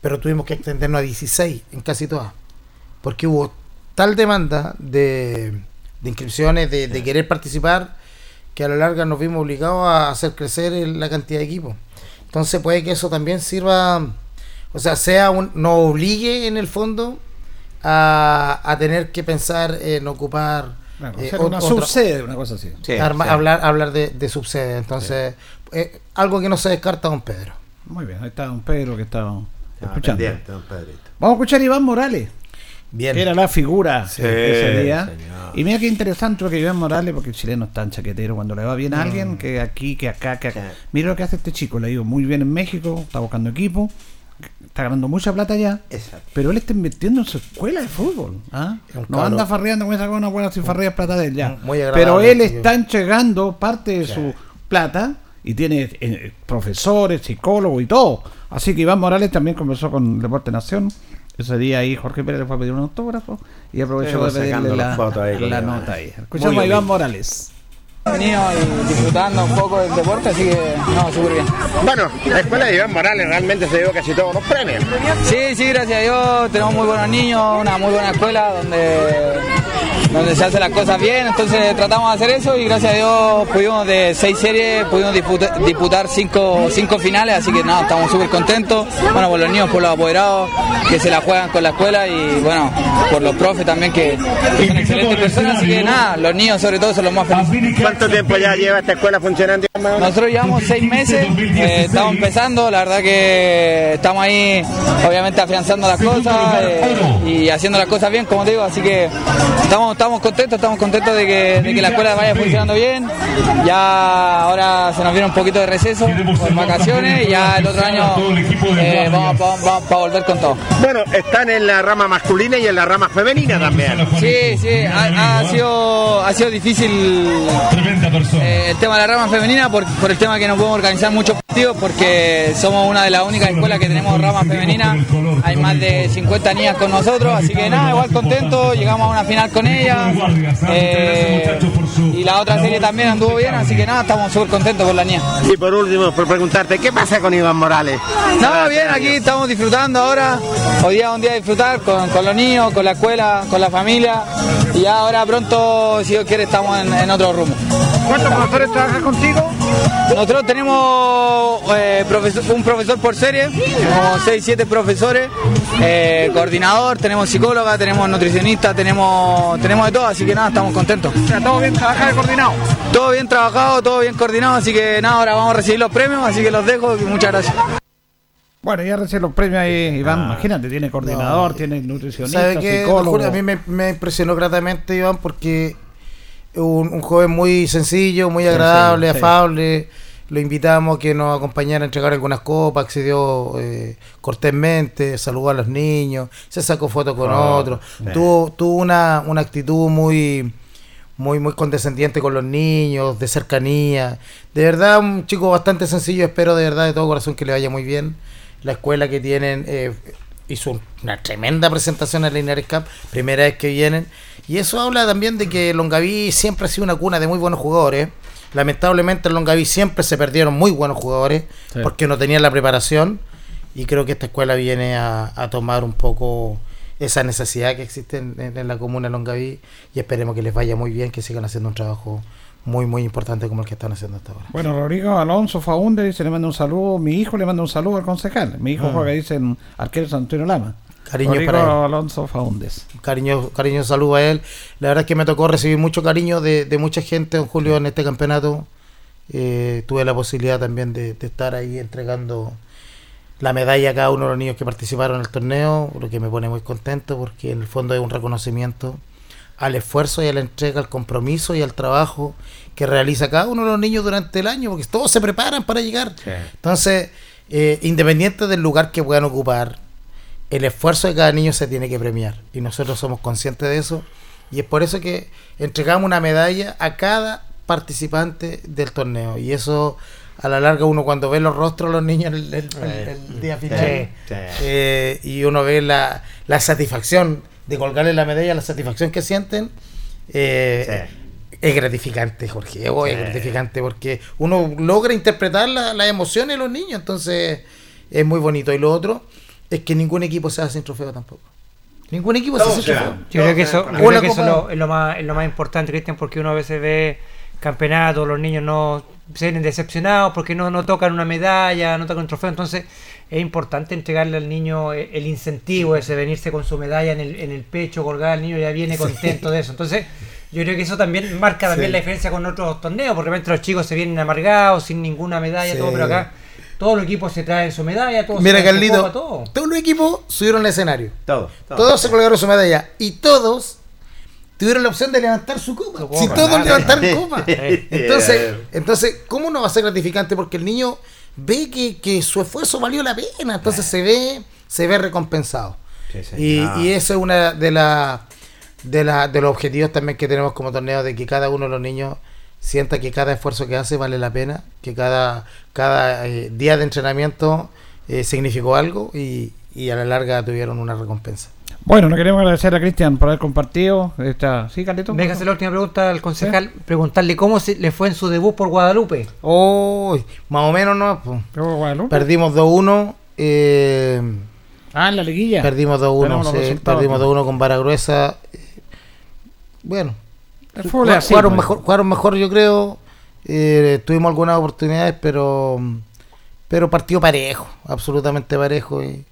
Speaker 10: pero tuvimos que extendernos a 16 en casi todas, porque hubo tal demanda de, de inscripciones, de, de querer participar, que a la larga nos vimos obligados a hacer crecer el- la cantidad de equipos. Entonces puede que eso también sirva, o sea, sea un, nos obligue en el fondo a, a tener que pensar en ocupar
Speaker 2: Claro,
Speaker 10: eh,
Speaker 2: una
Speaker 10: otra-
Speaker 2: subsede, una cosa así.
Speaker 3: Sí,
Speaker 10: arma-
Speaker 3: sí.
Speaker 10: hablar hablar de, de subsede entonces eh, algo que no se descarta don Pedro
Speaker 2: Muy bien, ahí está Don Pedro que está escuchando.
Speaker 3: pendiente, don Pedrito.
Speaker 2: Vamos a escuchar a Iván Morales.
Speaker 10: bien
Speaker 2: que era la figura
Speaker 3: Sí,
Speaker 2: ese día.
Speaker 3: señor.
Speaker 2: Y mira qué interesante lo que Iván Morales, porque el chileno es tan chaquetero cuando le va bien a alguien, que aquí, que acá, que acá.
Speaker 3: Mm. Sí.
Speaker 2: Mira lo que hace este chico, le ha ido muy bien en México, está buscando equipo, está ganando mucha plata ya,
Speaker 3: Exacto.
Speaker 2: pero él está invirtiendo en su escuela de fútbol. ¿ah? No anda farreando con esa buena buena si farrea plata de él ya.
Speaker 10: Muy agradable,
Speaker 2: pero él está entregando parte de su plata y tiene eh, profesores, psicólogos y todo. Así que Iván Morales también conversó con Deporte Nación. Ese día ahí Jorge Pérez le fue a pedir un autógrafo y aprovechó de pedirle
Speaker 3: sacando
Speaker 2: la,
Speaker 3: fotos ahí
Speaker 2: la nota ahí. Escuchamos
Speaker 3: Muy
Speaker 2: a Iván. Morales.
Speaker 15: Venido y disfrutando un poco del deporte, así que no, súper bien.
Speaker 13: Bueno, la escuela de Iván Morales realmente se dio casi todos los premios.
Speaker 15: Sí, sí, gracias a Dios, tenemos muy buenos niños, una muy buena escuela donde, donde se hacen las cosas bien, entonces tratamos de hacer eso y gracias a Dios pudimos de seis series, pudimos disputa- disputar cinco, cinco finales, así que nada, estamos súper contentos, bueno, por los niños, por los apoderados que se la juegan con la escuela y bueno, por los profes también que, que son excelentes personas, así que nada, los niños sobre todo son los más felices.
Speaker 13: ¿Cuánto tiempo ya lleva esta escuela funcionando?
Speaker 15: Nosotros llevamos seis meses, eh, estamos empezando, la verdad que estamos ahí obviamente afianzando las cosas eh, y haciendo las cosas bien, como te digo, así que estamos, estamos contentos, estamos contentos de que, de que la escuela vaya funcionando bien. Ya ahora se nos viene un poquito de receso por vacaciones y ya el otro año eh, vamos, vamos- vamos a volver con todo.
Speaker 13: Bueno, están en la rama masculina y en la rama femenina también.
Speaker 15: Sí, sí, ha, ha sido, ha sido difícil eh, el tema de la rama femenina por, por el tema que no podemos organizar muchos partidos porque somos una de las únicas escuelas que tenemos rama femenina. Hay más de 50 niñas con nosotros, así que nada, igual contento, llegamos a una final con ellas. Eh, y la otra serie también anduvo bien, así que nada, estamos súper contentos con la niña.
Speaker 13: Y por último, por preguntarte, ¿qué pasa con Iván Morales?
Speaker 15: No, bien, aquí estamos disfrutando ahora. Hoy día es un día de disfrutar con, con los niños, con la escuela, con la familia. Y ahora pronto, si Dios quiere, estamos en, en otro rumbo.
Speaker 13: ¿Cuántos profesores trabajan contigo?
Speaker 15: Nosotros tenemos eh, profesor- un profesor por serie, como 6, 7 profesores, eh, coordinador, tenemos psicóloga, tenemos nutricionista, tenemos, tenemos de todo, así que nada, estamos contentos.
Speaker 13: todo bien trabajado y coordinado.
Speaker 15: Todo bien trabajado, todo bien coordinado, así que nada, ahora vamos a recibir los premios, así que los dejo y muchas gracias.
Speaker 2: Bueno, ya recién los premios ahí, Iván, imagínate, tiene coordinador,
Speaker 10: No,
Speaker 2: tiene nutricionista,
Speaker 10: ¿Sabe qué?
Speaker 2: Psicólogo.
Speaker 10: Julio? A mí me, me impresionó gratamente, Iván, porque un, un joven muy sencillo, muy agradable,
Speaker 2: sí, sí.
Speaker 10: afable. Lo invitamos a que nos acompañara a entregar algunas copas, accedió eh, cortésmente, saludó a los niños, se sacó fotos con
Speaker 2: Oh,
Speaker 10: otros. Tuvo, tuvo una, una actitud muy, muy, muy condescendiente con los niños, de cercanía. De verdad, un chico bastante sencillo. Espero de verdad, de todo corazón, que le vaya muy bien. La escuela que tienen eh, hizo una tremenda presentación en la Linares Cup, primera vez que vienen. Y eso habla también de que Longaví siempre ha sido una cuna de muy buenos jugadores. Lamentablemente en Longaví siempre se perdieron muy buenos jugadores
Speaker 2: Sí.
Speaker 10: porque no tenían la preparación. Y creo que esta escuela viene a, a tomar un poco esa necesidad que existe en, en- en la comuna de Longaví y esperemos que les vaya muy bien, que sigan haciendo un trabajo muy, muy importante como el que están haciendo hasta ahora.
Speaker 2: Bueno, Rodrigo Alonso Faunde dice, le manda un saludo, mi hijo le manda un saludo al concejal. Mi hijo
Speaker 10: Ah.
Speaker 2: juega, dice, en Arquero Antonio Lama. Rodrigo
Speaker 10: para él.
Speaker 2: Alonso Faundes.
Speaker 10: Cariño, cariño saludo a él. La verdad es que me tocó recibir mucho cariño de, de mucha gente, don Julio, en este campeonato. Eh, tuve la posibilidad también de, de estar ahí entregando la medalla a cada uno de los niños que participaron en el torneo, lo que me pone muy contento porque en el fondo es un reconocimiento al esfuerzo y a la entrega, al compromiso y al trabajo que realiza cada uno de los niños durante el año, porque todos se preparan para llegar. Entonces, eh, independiente del lugar que puedan ocupar, el esfuerzo de cada niño se tiene que premiar y nosotros somos conscientes de eso y es por eso que entregamos una medalla a cada participante del torneo y eso a la larga uno cuando ve los rostros de los niños el, el- el- el día final
Speaker 3: Sí, sí.
Speaker 10: eh, y uno ve la, la satisfacción de colgarle la medalla, la satisfacción que sienten eh, es gratificante Jorge, oh, es gratificante porque uno logra interpretar la- las emociones de los niños entonces es muy bonito. Y lo otro es que ningún equipo se hace sin trofeo tampoco. Ningún equipo se hace sin trofeo.
Speaker 4: Yo creo que eso, yo creo que eso es lo, es lo más, es lo más importante, Cristian, porque uno a veces ve campeonatos, los niños no se vienen decepcionados porque no, no tocan una medalla, no tocan un trofeo, entonces es importante entregarle al niño el, el incentivo ese, venirse con su medalla en el, en el pecho, colgada, el niño ya viene
Speaker 10: Sí.
Speaker 4: contento de eso. Entonces, yo creo que eso también marca también
Speaker 10: Sí.
Speaker 4: la diferencia con otros torneos, porque realmente los chicos se vienen amargados, sin ninguna medalla,
Speaker 10: Sí.
Speaker 4: todo, pero acá todos los equipos se traen su medalla, todos
Speaker 10: Mira,
Speaker 4: se traen su
Speaker 10: Carlito,
Speaker 4: copa, todo.
Speaker 10: todos los equipos subieron al escenario.
Speaker 3: Todo, todo.
Speaker 10: Todos se colgaron su medalla. Y todos tuvieron la opción de levantar su copa. si todos levantaron [laughs] copa. Entonces, entonces, ¿cómo no va a ser gratificante? Porque el niño ve que, que su esfuerzo valió la pena. Entonces se ve, se ve recompensado.
Speaker 3: Sí, sí.
Speaker 10: Y, y eso es una de las de, la, de los objetivos también que tenemos como torneo, de que cada uno de los niños sienta que cada esfuerzo que hace vale la pena, que cada, cada eh, día de entrenamiento eh, significó algo y, y a la larga tuvieron una recompensa.
Speaker 2: Bueno, le queremos agradecer a Cristian por haber compartido esta... ¿Sí, Carlito?
Speaker 4: Déjame hacer la última pregunta al concejal, preguntarle cómo se le fue en su debut por Guadalupe.
Speaker 10: Oh, más o menos no. pues. Perdimos 2-1. eh,
Speaker 2: Ah, en la liguilla.
Speaker 10: perdimos 2-1.
Speaker 2: Tenemos los
Speaker 10: sí, perdimos
Speaker 2: aquí.
Speaker 10: 2-1 con Vara Gruesa. eh, Bueno,
Speaker 2: El fútbol es
Speaker 10: Jug-
Speaker 2: así,
Speaker 10: jugaron,
Speaker 2: pues.
Speaker 10: mejor, jugaron mejor, yo creo. Eh, tuvimos algunas oportunidades, pero pero partido parejo, absolutamente parejo. Y,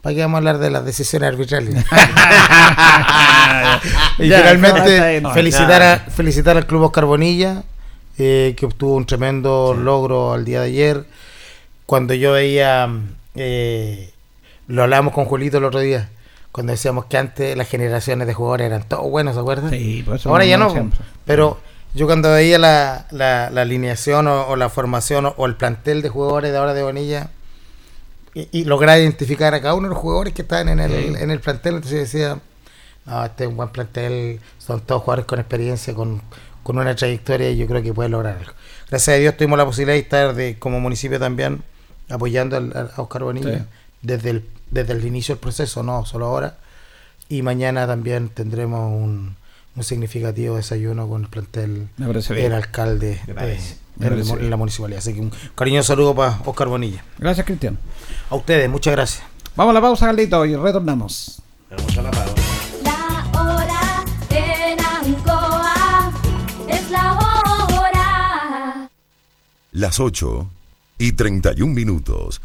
Speaker 10: ¿Para qué vamos a hablar de las decisiones arbitrales? [laughs] [laughs] y
Speaker 2: Ya,
Speaker 10: finalmente,
Speaker 2: no,
Speaker 10: felicitar, a, felicitar al Club Oscar Bonilla, eh, que obtuvo un tremendo logro al día de ayer. Cuando yo veía, eh, lo hablábamos con Julito el otro día, cuando decíamos que antes las generaciones de jugadores eran todos buenos, ¿se acuerdan?
Speaker 2: Sí, por eso
Speaker 10: Ahora ya no.
Speaker 2: siempre.
Speaker 10: Pero yo cuando veía la, la, la alineación o, o la formación o, o el plantel de jugadores de ahora de Bonilla y, y lograr identificar a cada uno de los jugadores que estaban en el,
Speaker 2: Sí.
Speaker 10: en el plantel, entonces decía, no, este es un buen plantel, son todos jugadores con experiencia, con, con una trayectoria y yo creo que puede lograr algo. Gracias a Dios tuvimos la posibilidad de estar de, como municipio también apoyando a Oscar Bonilla
Speaker 2: Sí.
Speaker 10: desde, el, desde el inicio del proceso, no solo ahora. Y mañana también tendremos un, un significativo desayuno con el plantel del alcalde eh.
Speaker 2: Me
Speaker 10: en, la municipalidad. Así que un cariñoso saludo para Oscar Bonilla.
Speaker 2: Gracias, Cristian.
Speaker 10: A ustedes, muchas gracias.
Speaker 2: Vamos a la pausa, Carlito, y retornamos.
Speaker 3: Vamos a la pausa.
Speaker 16: La hora en Ancoa es la hora.
Speaker 7: Las 8 y 31 minutos.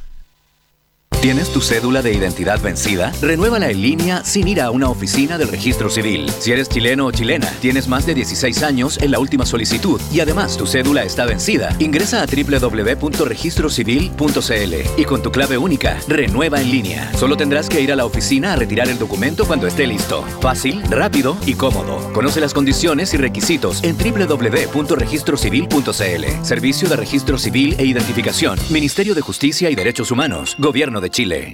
Speaker 17: ¿Tienes tu cédula de identidad vencida? Renuévala en línea sin ir a una oficina del registro civil. Si eres chileno o chilena, tienes más de 16 años en la última solicitud y además tu cédula está vencida, ingresa a www.registrocivil.cl y con tu clave única, renueva en línea. Solo tendrás que ir a la oficina a retirar el documento cuando esté listo. Fácil, rápido y cómodo. Conoce las condiciones y requisitos en www.registrocivil.cl. Servicio de Registro Civil e Identificación. Ministerio de Justicia y Derechos Humanos. Gobierno de Chile.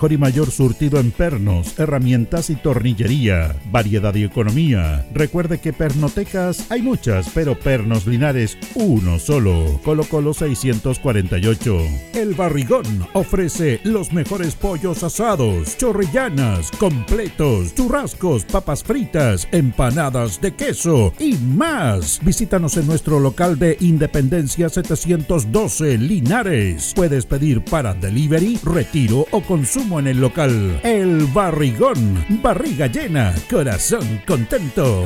Speaker 1: y mayor surtido en pernos, herramientas y tornillería. Variedad y economía. Recuerde que pernotecas hay muchas, pero Pernos Linares uno solo. Colo Colo 648. El Barrigón ofrece los mejores pollos asados, chorrillanas, completos, churrascos, papas fritas, empanadas de queso y más. Visítanos en nuestro local de Independencia 712 Linares. Puedes pedir para delivery, retiro o consumo en el local. El Barrigón, barriga llena, corazón contento.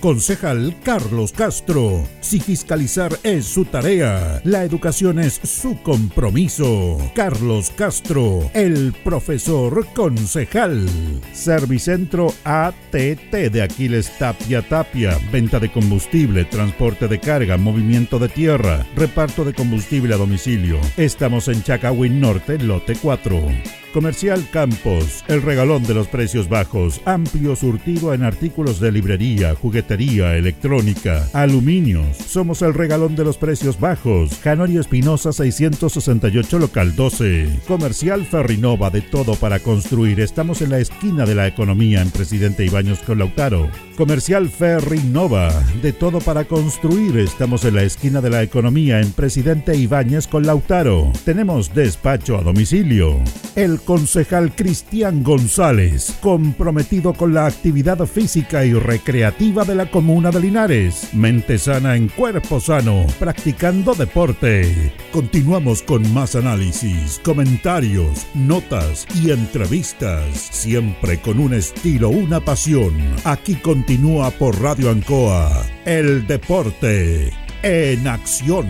Speaker 1: Concejal Carlos Castro. Si fiscalizar es su tarea, la educación es su compromiso. Carlos Castro, el profesor concejal. Servicentro ATT de Aquiles Tapia Tapia. Venta de combustible, transporte de carga, movimiento de tierra, reparto de combustible a domicilio. Estamos en Chacawin Norte, lote 4. Comercial Campos, el regalón de los precios bajos, amplio surtido en artículos de librería, juguetería, electrónica, aluminios. Somos el regalón de los precios bajos. Canorio Espinosa 668 local 12. Comercial Ferrinova de todo para construir. Estamos en la esquina de la economía en Presidente Ibaños con Lautaro. Comercial Ferrinova de todo para construir. Estamos en la esquina de la economía en Presidente Ibáñez con Lautaro. Tenemos despacho a domicilio. El concejal Cristian González, comprometido con la actividad física y recreativa de la comuna de Linares. Mente sana en cuerpo sano, practicando deporte. Continuamos con más análisis, comentarios, notas y entrevistas, siempre con un estilo, una pasión. Aquí continúa por Radio Ancoa, el deporte en acción.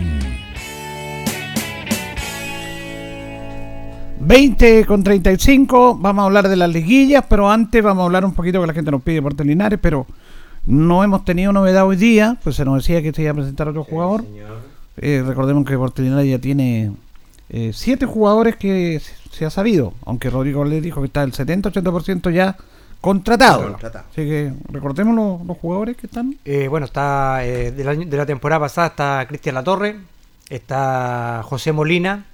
Speaker 2: 20 con 35, vamos a hablar de las liguillas, pero antes vamos a hablar un poquito que la gente nos pide por Linares, pero no hemos tenido novedad hoy día, pues se nos decía que se iba a presentar otro jugador. Eh, recordemos que Portelinares ya tiene eh, siete jugadores que se, se ha sabido, aunque Rodrigo le dijo que está el 70-80% ya contratado.
Speaker 4: Contratado.
Speaker 2: Así que recordemos los, los jugadores que están.
Speaker 4: Eh, bueno, está eh, del año- de la temporada pasada está Cristian Latorre, está José Molina,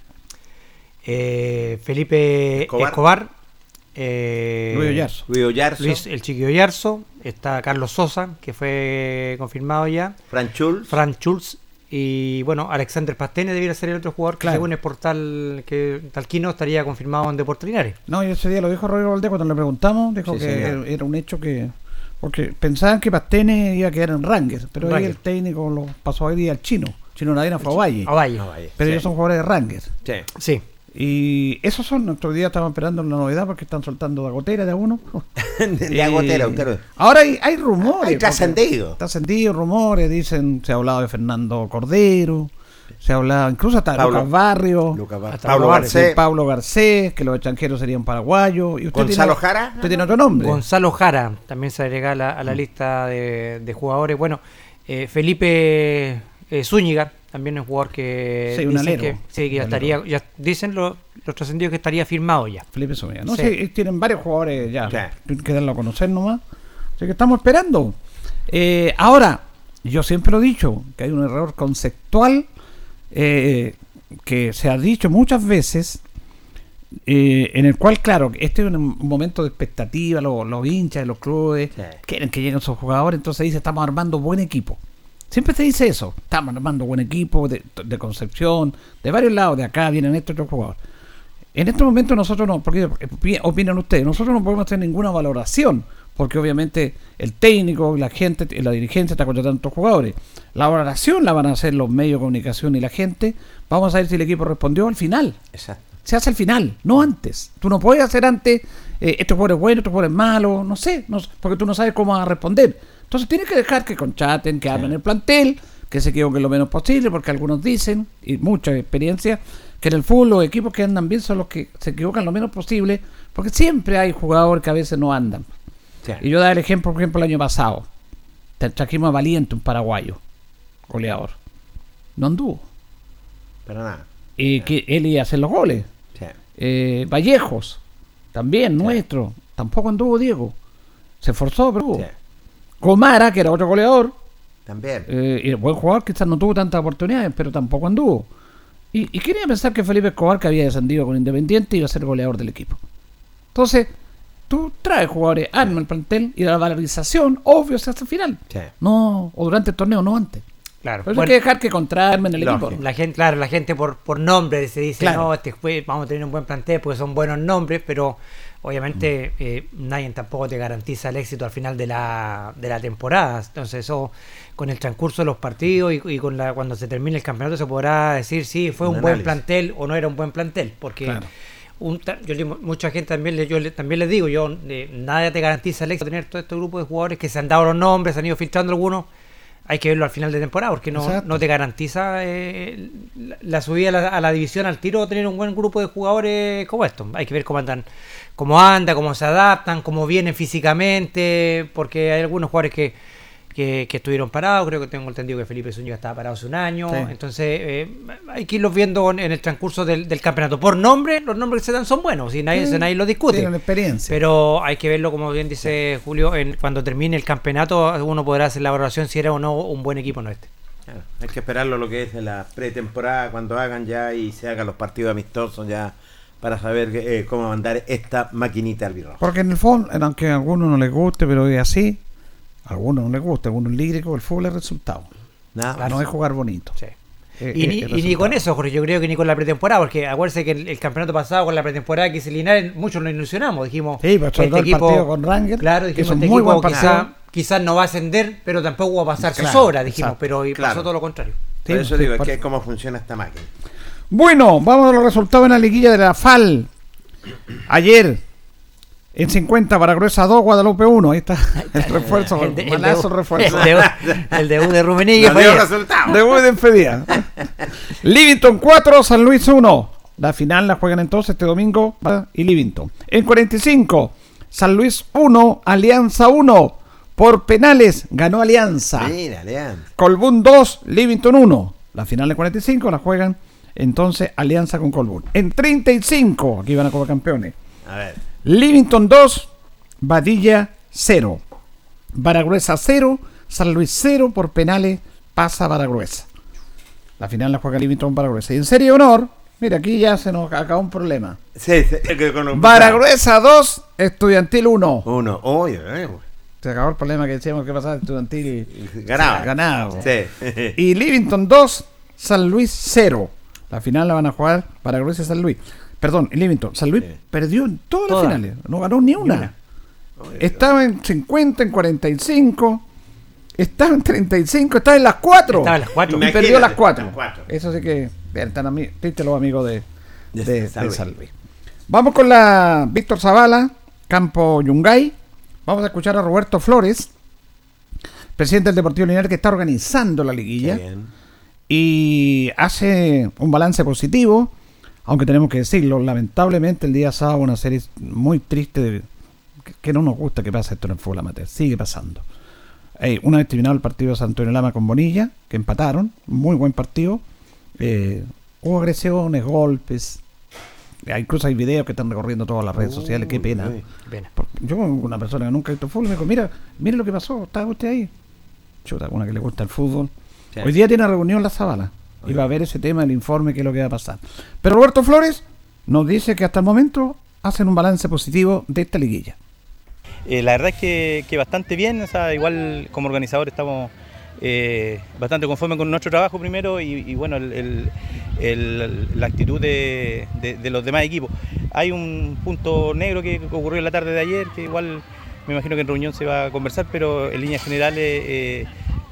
Speaker 4: eh, Felipe
Speaker 3: Escobar.
Speaker 4: Escobar, eh,
Speaker 2: Luis Oyarzo.
Speaker 3: Luis Oyarzo.
Speaker 4: Luis el Chiqui Oyarzo, está Carlos Sosa, que fue confirmado ya,
Speaker 3: Fran Schulz.
Speaker 4: Fran Schulz y bueno, Alexander Pastene debería ser el otro jugador que
Speaker 2: Claro.
Speaker 4: según el portal que Talquino estaría confirmado en Deportes Linares.
Speaker 2: No, y ese día lo dijo Rodrigo Valdés cuando le preguntamos, dijo
Speaker 4: Sí,
Speaker 2: que
Speaker 4: señor.
Speaker 2: era, un hecho que... Porque pensaban que Pastene iba a quedar en Rangers, pero ahí el técnico lo pasó hoy día al chino. Chino Nadina fue a Valle.
Speaker 4: A Valle.
Speaker 2: Pero
Speaker 4: Sí.
Speaker 2: ellos son jugadores de Rangers.
Speaker 3: Sí.
Speaker 4: Sí.
Speaker 2: Y esos son, nuestro día estamos esperando la novedad porque están soltando de gotera de a uno. [laughs]
Speaker 3: De a gotera, usted-
Speaker 2: Ahora hay, hay rumores.
Speaker 3: Hay trascendido.
Speaker 2: Trascendido, rumores, dicen, se ha hablado de Fernando Cordero, se ha hablado incluso hasta
Speaker 3: Pablo-
Speaker 2: Lucas Barrio,
Speaker 3: Lucas Bar-
Speaker 2: hasta
Speaker 3: Pablo
Speaker 2: Garcés,
Speaker 3: Garcés.
Speaker 2: Pablo Garcés, que los extranjeros serían paraguayos. Y usted
Speaker 3: Gonzalo
Speaker 2: tiene-
Speaker 3: Jara.
Speaker 2: Usted tiene otro nombre.
Speaker 4: Gonzalo Jara también se agrega a la, a la lista de, de jugadores. Bueno, eh, Felipe eh, Zúñiga también es un jugador que
Speaker 2: Sí, un
Speaker 4: dicen
Speaker 2: alero.
Speaker 4: que, sí, que ya estaría, ya dicen los, los trascendidos que estaría firmado ya.
Speaker 2: Felipe Zúñiga. No
Speaker 4: Sí.
Speaker 2: sé, eh, tienen varios jugadores ya. Tienen que darlo a conocer nomás. Así que estamos esperando. Eh, ahora, yo siempre lo he dicho, que hay un error conceptual eh, que se ha dicho muchas veces, eh, en el cual, claro, este es un momento de expectativa, los, los hinchas de los clubes quieren que lleguen esos jugadores, entonces dice, estamos armando buen equipo. Siempre se dice eso, estamos armando buen equipo de, de Concepción, de varios lados, de acá vienen estos otros jugadores. En este momento nosotros no, porque opi- opinan ustedes, nosotros no podemos hacer ninguna valoración, porque obviamente el técnico, la gente, la dirigencia está contratando a estos jugadores. La valoración la van a hacer los medios de comunicación y la gente. Vamos a ver si el equipo respondió al final.
Speaker 3: Exacto.
Speaker 2: Se hace al final, no antes. Tú no puedes hacer antes, eh, este jugador es bueno, este jugador es malo, no sé, no sé, porque tú no sabes cómo vas a responder. Entonces tienes que dejar que contraten, que hablen el plantel, que se equivoquen lo menos posible, porque algunos dicen, y mucha experiencia, que en el fútbol los equipos que andan bien son los que se equivocan lo menos posible, porque siempre hay jugadores que a veces no andan. Y yo daba el ejemplo, por ejemplo, el año pasado. Trajimos a Valiente, un paraguayo, goleador. No anduvo.
Speaker 3: Pero nada.
Speaker 2: Y que él iba a hacer los goles. Eh, Vallejos, también nuestro. Tampoco anduvo Diego. Se esforzó, pero. Comara, que era otro goleador.
Speaker 3: También.
Speaker 2: Eh, y buen jugador, quizás no tuvo tantas oportunidades, pero tampoco anduvo. Y, y quería pensar que Felipe Escobar, que había descendido con Independiente, iba a ser goleador del equipo. Entonces, tú traes jugadores, arma el plantel y la valorización, obvio, se hace al final. No, o durante el torneo, no antes.
Speaker 4: Claro.
Speaker 2: Pero
Speaker 4: Bueno,
Speaker 2: hay que dejar que contraarmen el equipo.
Speaker 4: La gente, claro, la gente por, por nombre se dice,
Speaker 2: Claro.
Speaker 4: no, este vamos a tener un buen plantel porque son buenos nombres, pero obviamente
Speaker 2: Mm.
Speaker 4: eh, nadie tampoco te garantiza el éxito al final de la, de la temporada. Entonces eso, con el transcurso de los partidos y, y con la cuando se termine el campeonato se podrá decir si fue
Speaker 3: Un
Speaker 4: un, buen
Speaker 3: análisis.
Speaker 4: plantel o no era un buen plantel, porque
Speaker 2: Claro.
Speaker 4: un yo mucha gente también le, yo le- también les digo, yo eh, nadie te garantiza el éxito de tener todo este grupo de jugadores que se han dado los nombres, se han ido filtrando algunos. Hay que verlo al final de temporada porque no,
Speaker 2: Exacto.
Speaker 4: no te garantiza eh, la, la subida a la, a la división al tiro tener un buen grupo de jugadores como estos. Hay que ver cómo andan, cómo anda, cómo se adaptan, cómo vienen físicamente, porque hay algunos jugadores que, que, que estuvieron parados. Creo que tengo entendido que Felipe Zúñiga estaba parado hace un año.
Speaker 2: Sí.
Speaker 4: Entonces, eh, hay que irlos viendo en el transcurso del, del campeonato. Por nombre, los nombres que se dan son buenos y nadie,
Speaker 2: Sí,
Speaker 4: nadie lo discute.
Speaker 2: tienen experiencia.
Speaker 4: Pero hay que verlo, como bien dice Julio, en, cuando termine el campeonato, uno podrá hacer la valoración si era o no un buen equipo no este.
Speaker 3: Claro, hay que esperarlo lo que es en la pretemporada, cuando hagan ya y se hagan los partidos amistosos ya para saber eh, cómo mandar esta maquinita al birro.
Speaker 2: Porque en el fondo, aunque a algunos no les guste, pero es así, a algunos no les gusta, a algunos lírico, el fútbol es resultado.
Speaker 3: Nada
Speaker 2: no es jugar bonito. Eh,
Speaker 4: Y,
Speaker 2: eh,
Speaker 4: ni,
Speaker 2: el
Speaker 4: y ni con eso, Jorge, yo creo que ni con la pretemporada, porque acuérdense que el, el campeonato pasado con la pretemporada que se Linares, muchos nos ilusionamos, dijimos,
Speaker 2: Sí, pero
Speaker 4: este
Speaker 2: todo el
Speaker 4: equipo,
Speaker 2: partido con Rangers,
Speaker 4: claro,
Speaker 2: que
Speaker 4: dijimos,
Speaker 2: es un
Speaker 4: este
Speaker 2: muy
Speaker 4: equipo
Speaker 2: buen
Speaker 4: quizá-
Speaker 2: partido.
Speaker 4: quizás no va a ascender, pero tampoco va a pasarse
Speaker 2: Claro,
Speaker 4: sobra, dijimos,
Speaker 2: exacto.
Speaker 4: pero y pasó todo lo contrario.
Speaker 3: Por
Speaker 2: Sí,
Speaker 3: eso
Speaker 2: sí,
Speaker 3: digo, es que es cómo funciona esta máquina.
Speaker 2: Bueno, vamos a los resultados en la liguilla de la FAL. Ayer, en 50, Baragruesa 2, Guadalupe 1. Ahí está el refuerzo,
Speaker 4: El de- el
Speaker 2: malazo
Speaker 4: de-
Speaker 2: refuerzo.
Speaker 4: el de- el debut de
Speaker 2: No [laughs] dio
Speaker 4: ayer.
Speaker 2: resultado. Debut de despedida. Livingston 4, San Luis 1. La final la juegan entonces este domingo y Livingston. En 45, San Luis 1, Alianza 1. Por penales ganó Alianza.
Speaker 3: Mira, Leandro.
Speaker 2: Colbún 2, Livingston 1. La final de 45 la juegan entonces Alianza con Colbún. En 35, aquí van a Copa Campeones.
Speaker 3: A ver.
Speaker 2: Livingston 2, Badilla 0. Baragruesa 0, San Luis 0 por penales pasa Baragruesa. La final la juega Livingston Baragruesa. Y en serie de honor, mira, aquí ya se nos acabó un problema.
Speaker 3: Sí, sí, que con-
Speaker 2: Baragruesa 2, Estudiantil 1.
Speaker 3: Uno, oye, eh,
Speaker 2: Se acabó el problema que decíamos que pasaba Estudiantil.
Speaker 3: Ganaba.
Speaker 2: Ganaba.
Speaker 3: Sí. [laughs]
Speaker 2: Y Livingston 2, San Luis 0. La final la van a jugar Baragruesa y San Luis. Perdón, Livingston. San Luis perdió en todas las finales. No ganó ni una. Estaba en 50, en 45. Estaba en 35. Estaba en las 4.
Speaker 4: Estaba en las cuatro.
Speaker 2: Y
Speaker 3: Imagínate,
Speaker 2: perdió las 4.
Speaker 3: las cuatro.
Speaker 2: Eso sí que. Vean, están ami- tristes los amigos de,
Speaker 3: De
Speaker 2: de- de
Speaker 3: San
Speaker 2: San,
Speaker 3: Luis.
Speaker 2: Vamos con la Víctor Zavala, Campo Yungay. Vamos a escuchar a Roberto Flores, presidente del Deportivo Linares, que está organizando la liguilla
Speaker 3: Qué bien.
Speaker 2: Y hace un balance positivo, aunque tenemos que decirlo, lamentablemente el día sábado una serie muy triste de- que- que no nos gusta que pase esto en el fútbol amateur, sigue pasando. Eh, una vez terminado el partido de Santonio Lama con Bonilla, que empataron, muy buen partido, eh, hubo agresiones, golpes, eh, incluso hay videos que están recorriendo todas las redes sociales, qué pena.
Speaker 4: Pena.
Speaker 2: Yo, una persona que nunca ha visto fútbol, me dijo, mira, mire lo que pasó, estaba usted ahí. Chuta, una que le gusta el fútbol.
Speaker 3: Sí.
Speaker 2: Hoy día tiene reunión la Zabala. Y va a ver ese tema, el informe, qué es lo que va a pasar. Pero Roberto Flores nos dice que hasta el momento hacen un balance positivo de esta liguilla.
Speaker 18: Eh, la verdad es que, que bastante bien, o sea, igual como organizador estamos eh, bastante conformes con nuestro trabajo primero y, y bueno, el- el- el- la actitud de, de- de los demás equipos. Hay un punto negro que ocurrió en la tarde de ayer, que igual me imagino que en reunión se va a conversar, pero en líneas generales eh,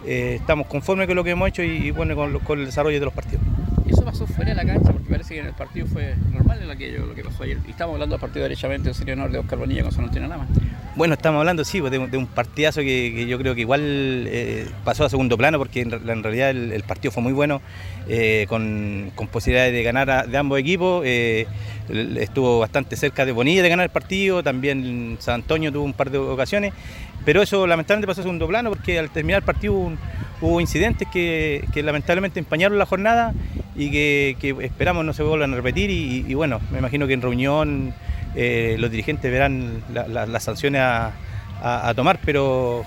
Speaker 18: eh, estamos conformes con lo que hemos hecho y, bueno, con, el desarrollo de los partidos.
Speaker 19: Eso pasó fuera de la cancha, porque parece que en el partido fue normal en aquello, lo que pasó ayer. Y estamos hablando del partido derechamente del Serie Honor de Oscar Bonilla con San Antonio Lama.
Speaker 18: Bueno, estamos hablando, sí, pues, de, un- partidazo que, yo creo que igual eh, pasó a segundo plano porque en, re- en realidad el, partido fue muy bueno, eh, con, posibilidades de ganar de ambos equipos. eh, estuvo bastante cerca de Bonilla de ganar el partido, también San Antonio tuvo un par de ocasiones, pero eso lamentablemente pasó a segundo plano porque al terminar el partido hubo, un- hubo incidentes que, lamentablemente empañaron la jornada y que, que esperamos no se vuelvan a repetir y, y bueno, me imagino que en reunión eh, los dirigentes verán la- la- las sanciones a, tomar, pero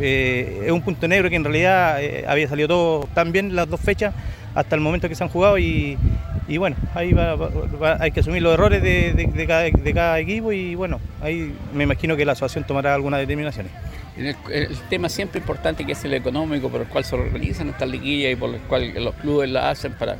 Speaker 18: eh, es un punto negro que en realidad eh, había salido todo tan bien las dos fechas hasta el momento que se han jugado y, bueno, ahí hay que asumir los errores de cada, de cada equipo y bueno, ahí me imagino que la asociación tomará algunas determinaciones.
Speaker 19: El, tema siempre importante que es el económico por el cual se organizan estas liguillas y por el cual los clubes la hacen para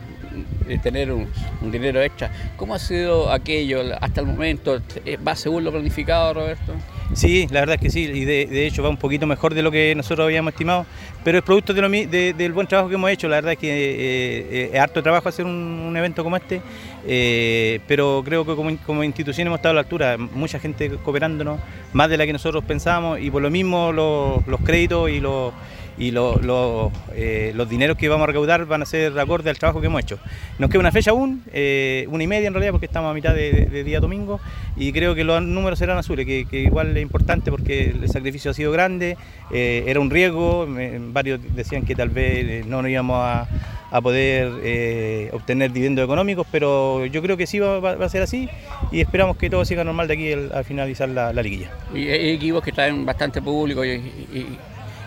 Speaker 19: eh, tener un, dinero extra. ¿Cómo ha sido aquello hasta el momento? Eh, ¿Va según lo planificado, Roberto?
Speaker 18: Sí, la verdad es que sí, y de hecho va un poquito mejor de lo que nosotros habíamos estimado, pero es producto de lo de- del buen trabajo que hemos hecho, la verdad es que eh, eh, es harto trabajo hacer un, un evento como este, eh, pero creo que como, como institución hemos estado a la altura, mucha gente cooperándonos, más de la que nosotros pensábamos, y por lo mismo los, los créditos y los, y lo- eh, los dineros que vamos a recaudar van a ser acorde al trabajo que hemos hecho. Nos queda una fecha aún, eh, una y media en realidad, porque estamos a mitad de, día domingo y creo que los números serán azules, que, igual es importante porque el sacrificio ha sido grande, eh, era un riesgo, varios decían que tal vez no nos íbamos a, a poder obtener dividendos económicos, pero yo creo que sí va, a ser así y esperamos que todo siga normal de aquí al, al finalizar la, la liguilla.
Speaker 19: Y hay equipos que traen bastante público y-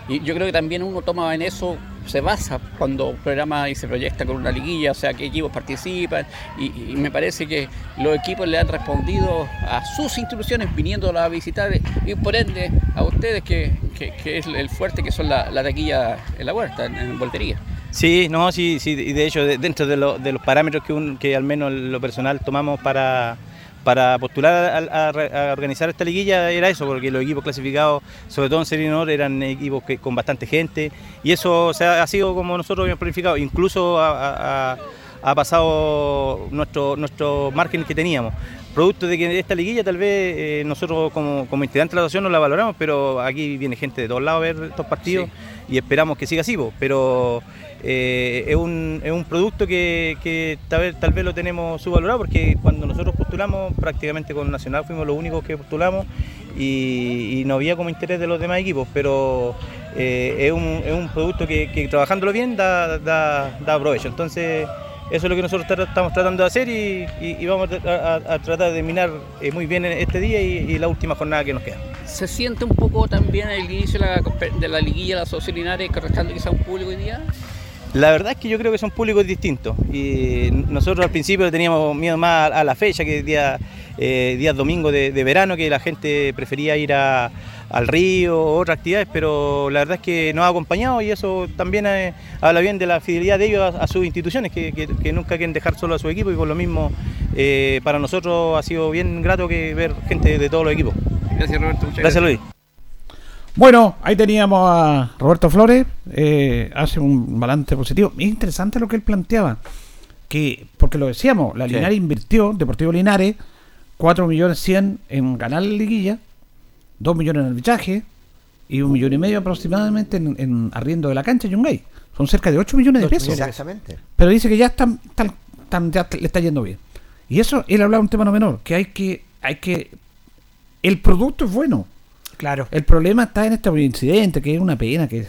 Speaker 19: y yo creo que también uno toma en eso, se basa cuando programa y se proyecta con una liguilla, o sea, qué equipos participan y, me parece que los equipos le han respondido a sus instituciones viniendo a visitar y por ende a ustedes que, que- es el fuerte que son la, la taquilla en la huerta, en, voltería.
Speaker 18: Sí, no, sí, sí, y de hecho de- dentro de, de los parámetros que, un- que al menos lo personal tomamos para, para postular a, a re- a organizar esta liguilla era eso, porque los equipos clasificados, sobre todo en Serie Honor, eran equipos que, con bastante gente. Y eso o sea, ha sido como nosotros habíamos planificado, incluso ha, pasado nuestro, nuestro margen que teníamos. Producto de que esta liguilla tal vez eh, nosotros como, como integrantes de la asociación no la valoramos, pero aquí viene gente de todos lados a ver estos partidos y esperamos que siga así, pero eh, es, un, es un producto que, que tal, vez, tal vez lo tenemos subvalorado porque cuando nosotros postulamos prácticamente con Nacional fuimos los únicos que postulamos y, no había como interés de los demás equipos, pero eh, es, un, es un producto que, que trabajándolo bien da, da, da provecho. Entonces eso es lo que nosotros estamos tratando de hacer y, y- vamos a, tratar de terminar eh, muy bien este día y, la última jornada que nos queda.
Speaker 19: ¿Se siente un poco también el inicio de la, compe- de la liguilla de la Sociedad Linares correspondendo quizá a un público hoy día?
Speaker 18: La verdad es que yo creo que son públicos distintos y nosotros al principio teníamos miedo más a la fecha, que día, eh, días domingos de, de verano, que la gente prefería ir a- al río o otras actividades, pero la verdad es que nos ha acompañado y eso también eh, habla bien de la fidelidad de ellos a, a sus instituciones, que, que- que nunca quieren dejar solo a su equipo y por lo mismo eh, para nosotros ha sido bien grato que ver gente de todos los equipos.
Speaker 19: Gracias Roberto. muchas
Speaker 18: Gracias Luis.
Speaker 2: Bueno, ahí teníamos a Roberto Flores, eh, hace un balance positivo. Es interesante lo que él planteaba, que porque lo decíamos, la
Speaker 3: Sí.
Speaker 2: Linares invirtió, Deportivo Linares, 4 millones 100 en ganar la liguilla, 2 millones en arbitraje y un millón y medio aproximadamente en, en arriendo de la cancha y un gay. Son cerca de 8 millones de pesos.
Speaker 3: Exactamente.
Speaker 2: Pero dice que ya están, están- están- ya le está yendo bien. Y eso, él hablaba de un tema no menor, que hay que, hay que, el producto es bueno.
Speaker 4: Claro.
Speaker 2: El problema está en este incidente, que es una pena, que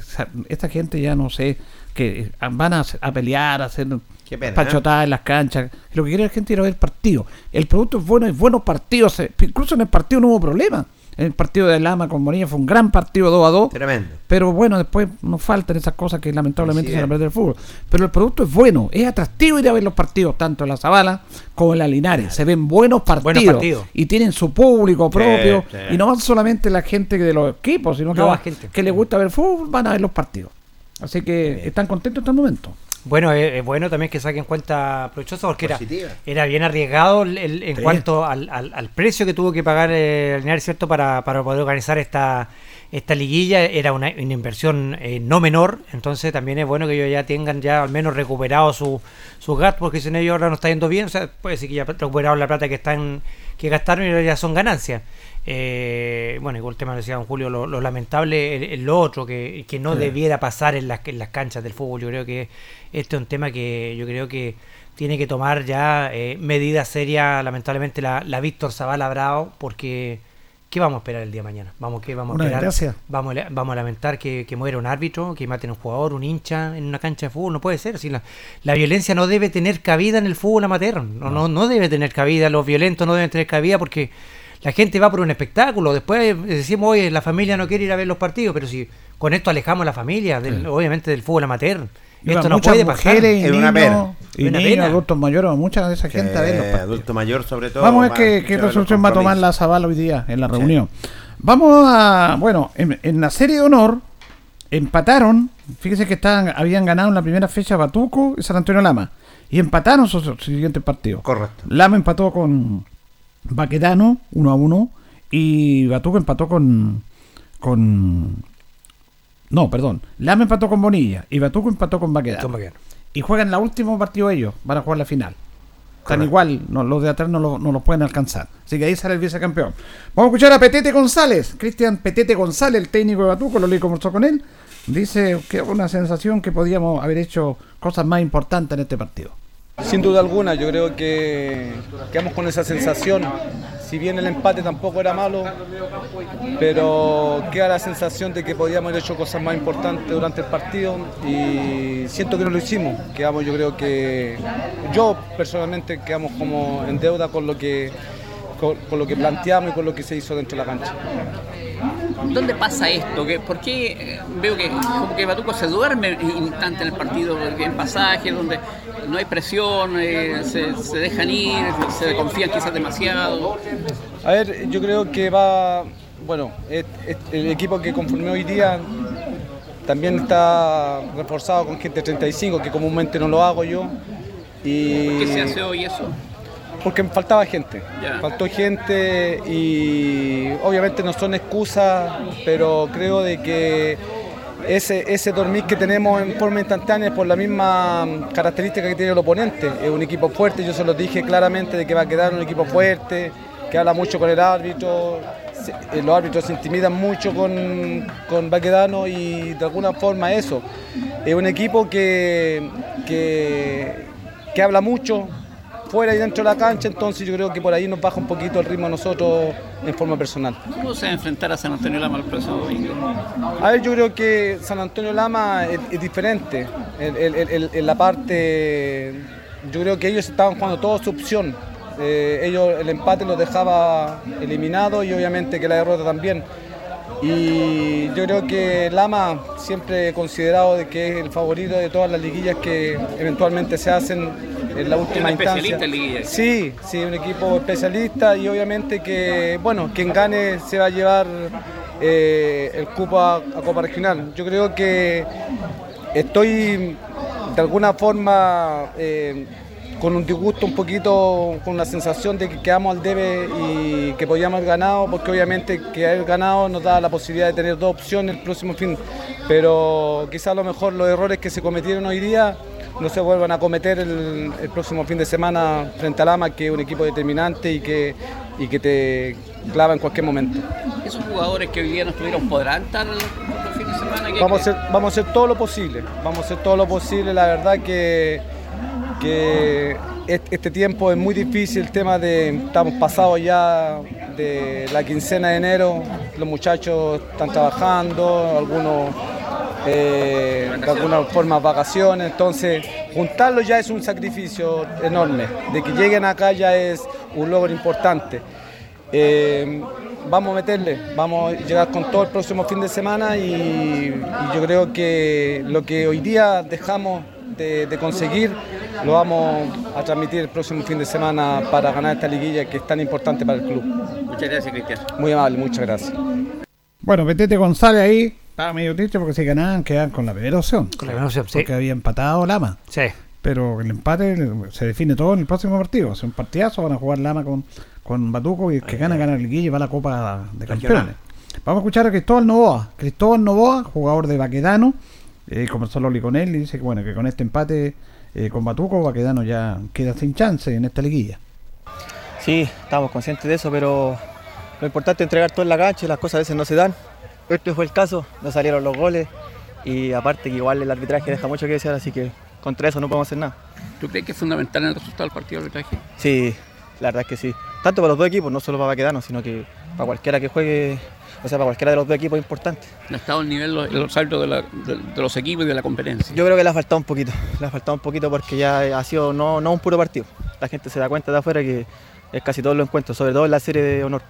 Speaker 2: esta gente ya no sé, que van a, a pelear, a hacer
Speaker 3: pena, ¿eh?
Speaker 2: pachotadas en las canchas. Lo que quiere la gente es ir a ver partido. El producto es bueno, es buenos partidos. se- Incluso en el partido no hubo problema. En el partido de Lama con Bonilla fue un gran partido 2 a 2.
Speaker 3: Tremendo.
Speaker 2: Pero bueno, después nos faltan esas cosas que lamentablemente se van a perder el fútbol. Pero el producto es bueno, es atractivo ir a ver los partidos, tanto en la Zabala como en la Linares. Se ven buenos partidos,
Speaker 4: partidos.
Speaker 2: y tienen su público propio.
Speaker 3: sí.
Speaker 2: Y no van solamente la gente de los equipos, sino que, va-
Speaker 4: la gente.
Speaker 2: que les gusta ver fútbol, van a ver los partidos. Así que están contentos en este momento.
Speaker 4: Bueno, es, bueno también que saquen cuenta provechosa porque era, era bien arriesgado el- el- en
Speaker 2: Sí.
Speaker 4: cuanto al, al- al precio que tuvo que pagar eh, Linares, ¿cierto? Para, para poder organizar esta, esta liguilla. Era una, una inversión eh, no menor, entonces también es bueno que ellos ya tengan ya al menos recuperado su, sus gastos, porque si no ellos ahora no está yendo bien, o sea, puede decir que ya recuperaron la plata que están que gastaron y ahora ya son ganancias. Eh, bueno, igual el tema lo decía don Julio, lo, lo lamentable es lo otro, que, que no
Speaker 2: Sí.
Speaker 4: debiera pasar en las, en las canchas del fútbol. Yo creo que este es un tema que yo creo que tiene que tomar ya eh, medidas serias, lamentablemente, la, la Víctor Zavala Bravo, porque ¿qué vamos a esperar el día de mañana? Vamos, ¿qué vamos a esperar? Vamos, a la- vamos a lamentar que, que muera un árbitro, que maten a un jugador, un hincha en una cancha de fútbol. No puede ser. Si la, la violencia no debe tener cabida en el fútbol amateur. No, no, no debe tener cabida. Los violentos no deben tener cabida porque la gente va por un espectáculo. Después eh, decimos, oye, la familia no quiere ir a ver los partidos, pero si con esto alejamos a la familia, del- obviamente, del fútbol amateur. Esto no puede pasar.
Speaker 2: y
Speaker 3: Es una
Speaker 2: niños,
Speaker 3: pena.
Speaker 2: y
Speaker 4: Una
Speaker 2: niños,
Speaker 4: pena.
Speaker 2: adultos mayores, mucha de esa gente a ver los
Speaker 3: Que
Speaker 2: partidos.
Speaker 3: adulto mayor sobre todo.
Speaker 2: Vamos a ver qué, resolución va a tomar la. Zabala hoy día en la reunión. Vamos a. Bueno, en, en la serie de honor empataron. Fíjese que estaban, habían ganado en la primera fecha Batuco y San Antonio Lama. Y empataron sus, sus siguientes partidos.
Speaker 3: Correcto.
Speaker 2: Lama empató con Baquetano 1 a 1. Y Batuco empató con. con. No, perdón. Lama empató con Bonilla. Y Batuco empató con Baquetano. Y juegan la último partido ellos. Van a jugar la final. Están igual, no, los de atrás no, lo- no los pueden alcanzar. Así que ahí sale el vicecampeón. Vamos a escuchar a Petete González. Cristian Petete González, el técnico de Batuco, lo leí conversó con él. Dice que una sensación que podíamos haber hecho cosas más importantes en este partido.
Speaker 20: Sin duda alguna, yo creo que quedamos con esa sensación. Si bien el empate tampoco era malo, pero queda la sensación de que podíamos haber hecho cosas más importantes durante el partido y siento que no lo hicimos. Quedamos, yo creo que yo personalmente quedamos como en deuda con lo que con, lo que planteamos y con lo que se hizo dentro de la cancha.
Speaker 19: ¿Dónde pasa esto? ¿Qué- ¿Por qué eh, veo que como que Batuco se duerme instante en el partido, en pasajes donde no hay presión, eh, se, se dejan ir, se confían quizás demasiado?
Speaker 20: A ver, yo creo que va, bueno, es- es- el equipo que conformé hoy día también está reforzado con gente de 35, que comúnmente no lo hago yo. Y
Speaker 19: ¿Por qué se hace hoy eso?
Speaker 20: Porque faltaba gente. Faltó gente y obviamente no son excusas, pero creo de que ese, ese dormir que tenemos en forma instantánea es por la misma característica que tiene el oponente. Es un equipo fuerte, yo se lo dije claramente de que va a quedar un equipo fuerte, que habla mucho con el árbitro. eh, Los árbitros se intimidan mucho con, con Baquedano y de alguna forma eso. Es un equipo que, que, que habla mucho, fuera y dentro de la cancha, entonces yo creo que por ahí nos baja un poquito el ritmo a nosotros en forma personal.
Speaker 19: ¿Cómo se va a enfrentar a San Antonio Lama el próximo domingo?
Speaker 20: A ver, yo creo que San Antonio Lama es, es diferente. En, la parte, yo creo que ellos estaban jugando toda su opción. Eh, ellos el empate los dejaba eliminados y obviamente que la derrota también. Y yo creo que Lama siempre considerado de que es el favorito de todas las liguillas que eventualmente se hacen en la última
Speaker 19: un
Speaker 20: instancia.
Speaker 19: especialista en liguillas.
Speaker 20: Sí, sí, un equipo especialista y obviamente que, bueno, quien gane se va a llevar eh, el cupo a, a Copa Regional. Yo creo que estoy de alguna forma eh, con un disgusto un poquito, con la sensación de que quedamos al debe y que podíamos haber ganado, porque obviamente que haber ganado nos da la posibilidad de tener dos opciones el próximo fin. Pero quizás a lo mejor los errores que se cometieron hoy día no se vuelvan a cometer el, el próximo fin de semana frente a Lama, que es un equipo determinante y que, y que te clava en cualquier momento.
Speaker 19: ¿Esos jugadores que hoy día no estuvieron podrán estar el fin de semana? ¿Qué
Speaker 20: Vamos a, hacer, vamos a hacer todo lo posible, vamos a hacer todo lo posible. La verdad que, que est- este tiempo es muy difícil, el tema de, estamos pasados ya de la quincena de enero, los muchachos están trabajando, algunos eh, de alguna forma vacaciones, entonces juntarlos ya es un sacrificio enorme, de que lleguen acá ya es un logro importante. Eh, vamos a meterle, vamos a llegar con todo el próximo fin de semana y, y yo creo que lo que hoy día dejamos de, de conseguir lo vamos a transmitir el próximo fin de semana para ganar esta liguilla que es tan importante para el club.
Speaker 19: Muchas gracias, Cristian.
Speaker 20: Muy amable, muchas gracias.
Speaker 2: Bueno, Petete González ahí estaba medio triste porque si ganaban quedaban con la primera opción.
Speaker 4: Con la primera opción, sí.
Speaker 2: Porque había empatado Lama.
Speaker 4: Sí.
Speaker 2: Pero el empate se define todo en el próximo partido. Es un partidazo, van a jugar Lama con, con Batuco y el que gana gana el Liguilla y va a la Copa de Campeones. Vamos a escuchar a Cristóbal Novoa. Cristóbal Novoa, jugador de Baquedano, eh, conversó Loli con él y dice que bueno que con este empate eh, con Batuco, Baquedano ya queda sin chance en esta liguilla.
Speaker 21: Sí, estamos conscientes de eso, pero lo importante es entregar todo en la cancha y las cosas a veces no se dan. Este fue el caso, no salieron los goles y aparte que igual el arbitraje deja mucho que desear, así que contra eso no podemos hacer nada.
Speaker 19: ¿Tú crees que es fundamental en el resultado del partido de arbitraje?
Speaker 21: Sí, la verdad es que sí. Tanto para los dos equipos, no solo para Baquedano, sino que para cualquiera que juegue, o sea, para cualquiera de los dos equipos es importante.
Speaker 19: ¿No ha estado al nivel los, los de, la- de- de los equipos y de la competencia?
Speaker 21: Yo creo que le ha faltado un poquito, le ha faltado un poquito porque ya ha sido no, no un puro partido. La gente se da cuenta de afuera que es casi todos los encuentros, sobre todo en la serie de honor.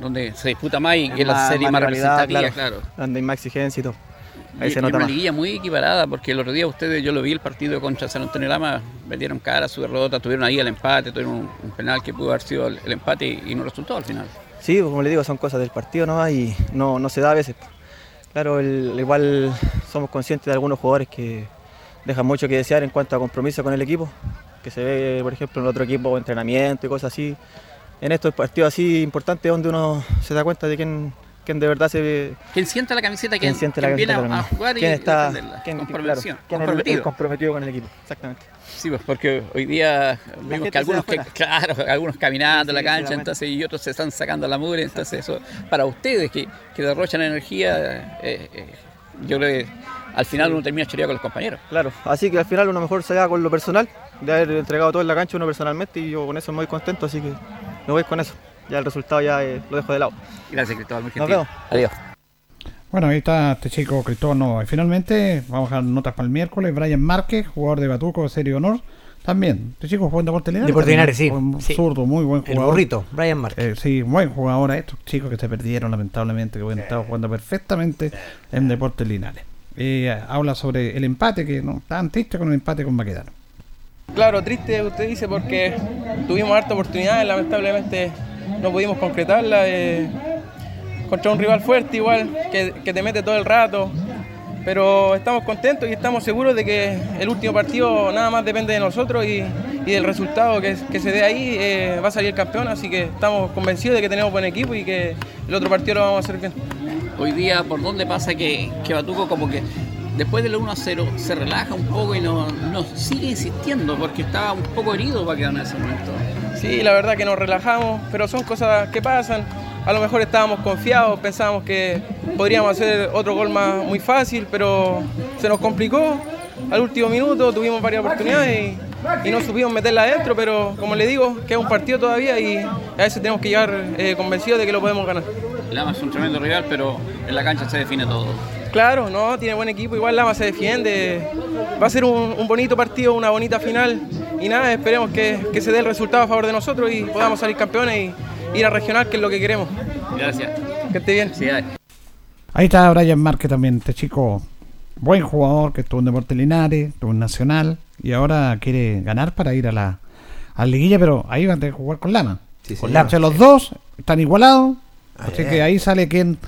Speaker 19: Donde se disputa más y que es la serie más
Speaker 21: rivalidad,
Speaker 19: representativa, claro.
Speaker 21: Donde hay más exigencia y todo. Ahí
Speaker 19: Y-
Speaker 21: se
Speaker 19: y
Speaker 21: nota
Speaker 19: una
Speaker 21: más.
Speaker 19: liguilla muy equiparada, porque el otro día ustedes, yo lo vi el partido contra San Antonio Lama, metieron cara a su derrota, tuvieron ahí el empate, tuvieron un, un penal que pudo haber sido el, el empate y, y no resultó al final.
Speaker 21: Sí, como le digo, son cosas del partido nomás y no, no se da a veces. Claro, el- igual somos conscientes de algunos jugadores que dejan mucho que desear en cuanto a compromiso con el equipo, que se ve, por ejemplo, en el otro equipo, entrenamiento y cosas así. En estos partidos así importantes donde uno se da cuenta de quién quien de verdad se...
Speaker 19: Quien siente la camiseta,
Speaker 21: quien, siente la
Speaker 19: quien viene
Speaker 21: camiseta
Speaker 19: a, jugar y
Speaker 21: Quien está-
Speaker 19: defenderla, con
Speaker 21: claro, es el
Speaker 19: comprometido.
Speaker 21: comprometido con el equipo, exactamente.
Speaker 19: Sí, pues porque hoy día vimos
Speaker 21: gente
Speaker 19: que algunos, que, claro, algunos caminando a la
Speaker 21: Sí,
Speaker 19: cancha, entonces y otros se están sacando la mugre, entonces eso, para ustedes que, que derrochan energía, eh, eh, yo creo que al final uno termina choreado con los compañeros.
Speaker 21: Claro, así que al final uno mejor se da con lo personal, de haber entregado todo en la cancha uno personalmente y yo con eso muy contento, así que me voy con eso. Ya el resultado ya eh, lo dejo de lado.
Speaker 19: Gracias, Cristóbal, muy
Speaker 21: Nos vemos.
Speaker 19: Adiós.
Speaker 2: Bueno, ahí está este chico Cristóbal Nova. Y finalmente, vamos a dar notas para el miércoles. Brian Márquez, jugador de Batuco de Serie Honor. También, este chico jugó en Deportes Linares.
Speaker 4: Deportes Linares, sí.
Speaker 2: Buen
Speaker 4: sí.
Speaker 2: Zurdo, muy buen
Speaker 4: El
Speaker 2: jugador.
Speaker 4: burrito, Brian Márquez.
Speaker 2: Eh, sí, buen jugador a estos chicos que se perdieron lamentablemente, que hubieran estado jugando perfectamente en Deportes Linares. Eh, habla sobre el empate, que no tan triste con el empate con Maquedano.
Speaker 22: Claro, triste usted dice porque tuvimos harta oportunidades, lamentablemente no pudimos concretarla. eh, contra un rival fuerte igual, que, te mete todo el rato. Pero estamos contentos y estamos seguros de que el último partido nada más depende de nosotros y, del resultado que, que se dé ahí eh, va a salir campeón. Así que estamos convencidos de que tenemos buen equipo y que el otro partido lo vamos a hacer bien.
Speaker 19: Hoy día, ¿por dónde pasa que, que Batuco como que después del 1 a 0 se relaja un poco y no, no sigue insistiendo porque estaba un poco herido para quedar en ese momento?
Speaker 22: Sí, la verdad que nos relajamos, pero son cosas que pasan. A lo mejor estábamos confiados, pensábamos que podríamos hacer otro gol más muy fácil, pero se nos complicó. Al último minuto tuvimos varias oportunidades y, y no supimos meterla adentro, pero como le digo, queda un partido todavía y a veces tenemos que llegar eh, convencidos de que lo podemos ganar.
Speaker 19: Lama es un tremendo rival, pero en la cancha se define todo.
Speaker 22: Claro, no, tiene buen equipo, igual Lama se defiende. Va a ser un, un bonito partido, una bonita final. Y nada, esperemos que, que se dé el resultado a favor de nosotros y podamos salir campeones y ir a regional, que es lo que queremos.
Speaker 19: Gracias.
Speaker 22: Que esté bien.
Speaker 19: Sí, dale.
Speaker 2: Ahí está Brian Márquez también, este chico, buen jugador que estuvo en Deportes Linares, estuvo en Nacional y ahora quiere ganar para ir a la, a la liguilla, pero ahí van a tener que jugar con Lama.
Speaker 3: Sí,
Speaker 2: con
Speaker 3: señor.
Speaker 2: Lama. O sea, los dos están igualados, así
Speaker 3: Ay,
Speaker 2: que ahí sale quien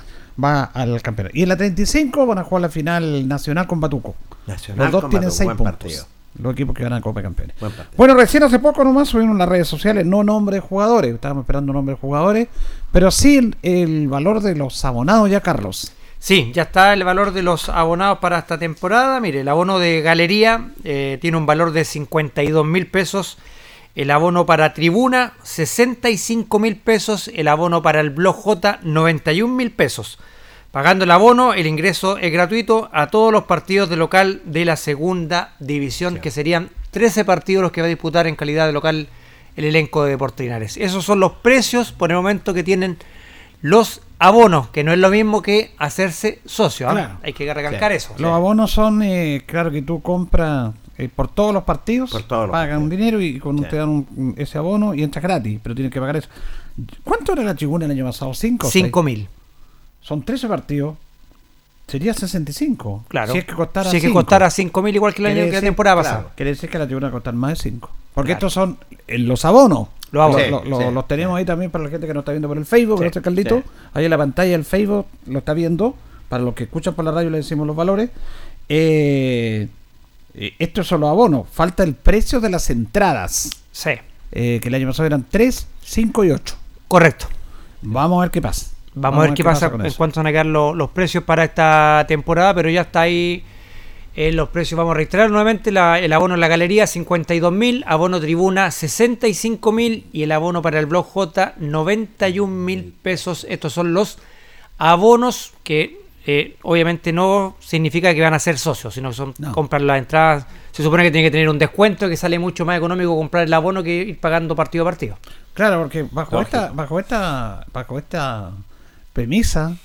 Speaker 2: va al campeonato. Y en la 35 van a jugar la final nacional con Batuco.
Speaker 3: Nacional
Speaker 2: los dos
Speaker 3: con
Speaker 2: tienen
Speaker 3: Batuco,
Speaker 2: 6
Speaker 3: buen
Speaker 2: puntos.
Speaker 3: partido.
Speaker 2: Los equipos que van a Copa de Campeones. Bueno, recién hace poco nomás subieron en las redes sociales, no nombres de jugadores, estábamos esperando nombres de jugadores, pero sí el, el valor de los abonados ya, Carlos.
Speaker 4: Sí, ya está el valor de los abonados para esta temporada. Mire, el abono de galería eh, tiene un valor de 52 mil pesos. El abono para tribuna, 65 mil pesos. El abono para el blog J, 91 mil pesos. Pagando el abono, el ingreso es gratuito a todos los partidos de local de la segunda división, que serían 13 partidos los que va a disputar en calidad de local el elenco de Deportes. Esos son los precios por el momento que tienen los abonos, que no es lo mismo que hacerse socio. ¿ah?
Speaker 2: Claro.
Speaker 4: Hay que recalcar eso.
Speaker 2: Los abonos son, eh, claro que tú compras eh, por todos los partidos,
Speaker 3: Por todos los
Speaker 2: pagan un dinero y con
Speaker 3: Sí.
Speaker 2: te dan un- ese abono y entras gratis, pero tienes que pagar eso. ¿Cuánto era la tribuna el año pasado? ¿Cinco? o seis?
Speaker 4: 5 mil.
Speaker 2: Son 13 partidos. Sería 65.
Speaker 4: Claro.
Speaker 2: Si es que costara
Speaker 4: Si es que
Speaker 2: cinco.
Speaker 4: costara 5 mil igual que el año que la temporada
Speaker 2: claro,
Speaker 4: pasada.
Speaker 2: Quiere decir que la tribuna va a costar más de 5. Porque
Speaker 4: Claro.
Speaker 2: estos son eh, los abonos.
Speaker 4: Los abonos.
Speaker 2: Lo- lo-
Speaker 3: Sí, sí.
Speaker 2: Los tenemos ahí también para la gente que nos está viendo por el Facebook,
Speaker 3: Sí,
Speaker 2: gracias Carlito.
Speaker 3: sí.
Speaker 2: Ahí en la pantalla el Facebook lo está viendo. Para los que escuchan por la radio le decimos los valores. Eh, eh, estos son los abonos. Falta el precio de las entradas.
Speaker 4: Sí,
Speaker 2: eh, que el año pasado eran 3, 5 y 8.
Speaker 4: correcto.
Speaker 2: Vamos a ver qué pasa.
Speaker 4: Vamos, a ver qué pasa, en
Speaker 2: eso.
Speaker 4: cuanto van a quedar lo- los precios para esta temporada, pero ya está ahí eh, los precios. Vamos a reiterar nuevamente la- el abono en la galería 52 mil, abono tribuna 65 mil y el abono para el blog J 91 mil pesos. Estos son los abonos que eh, obviamente no significa que van a ser socios, sino que son
Speaker 2: No.
Speaker 4: comprar las entradas. Se supone que tiene que tener un descuento que sale mucho más económico comprar el abono que ir pagando partido a partido.
Speaker 2: Claro, porque bajo
Speaker 3: Lógico.
Speaker 2: esta, bajo esta, bajo esta premisa,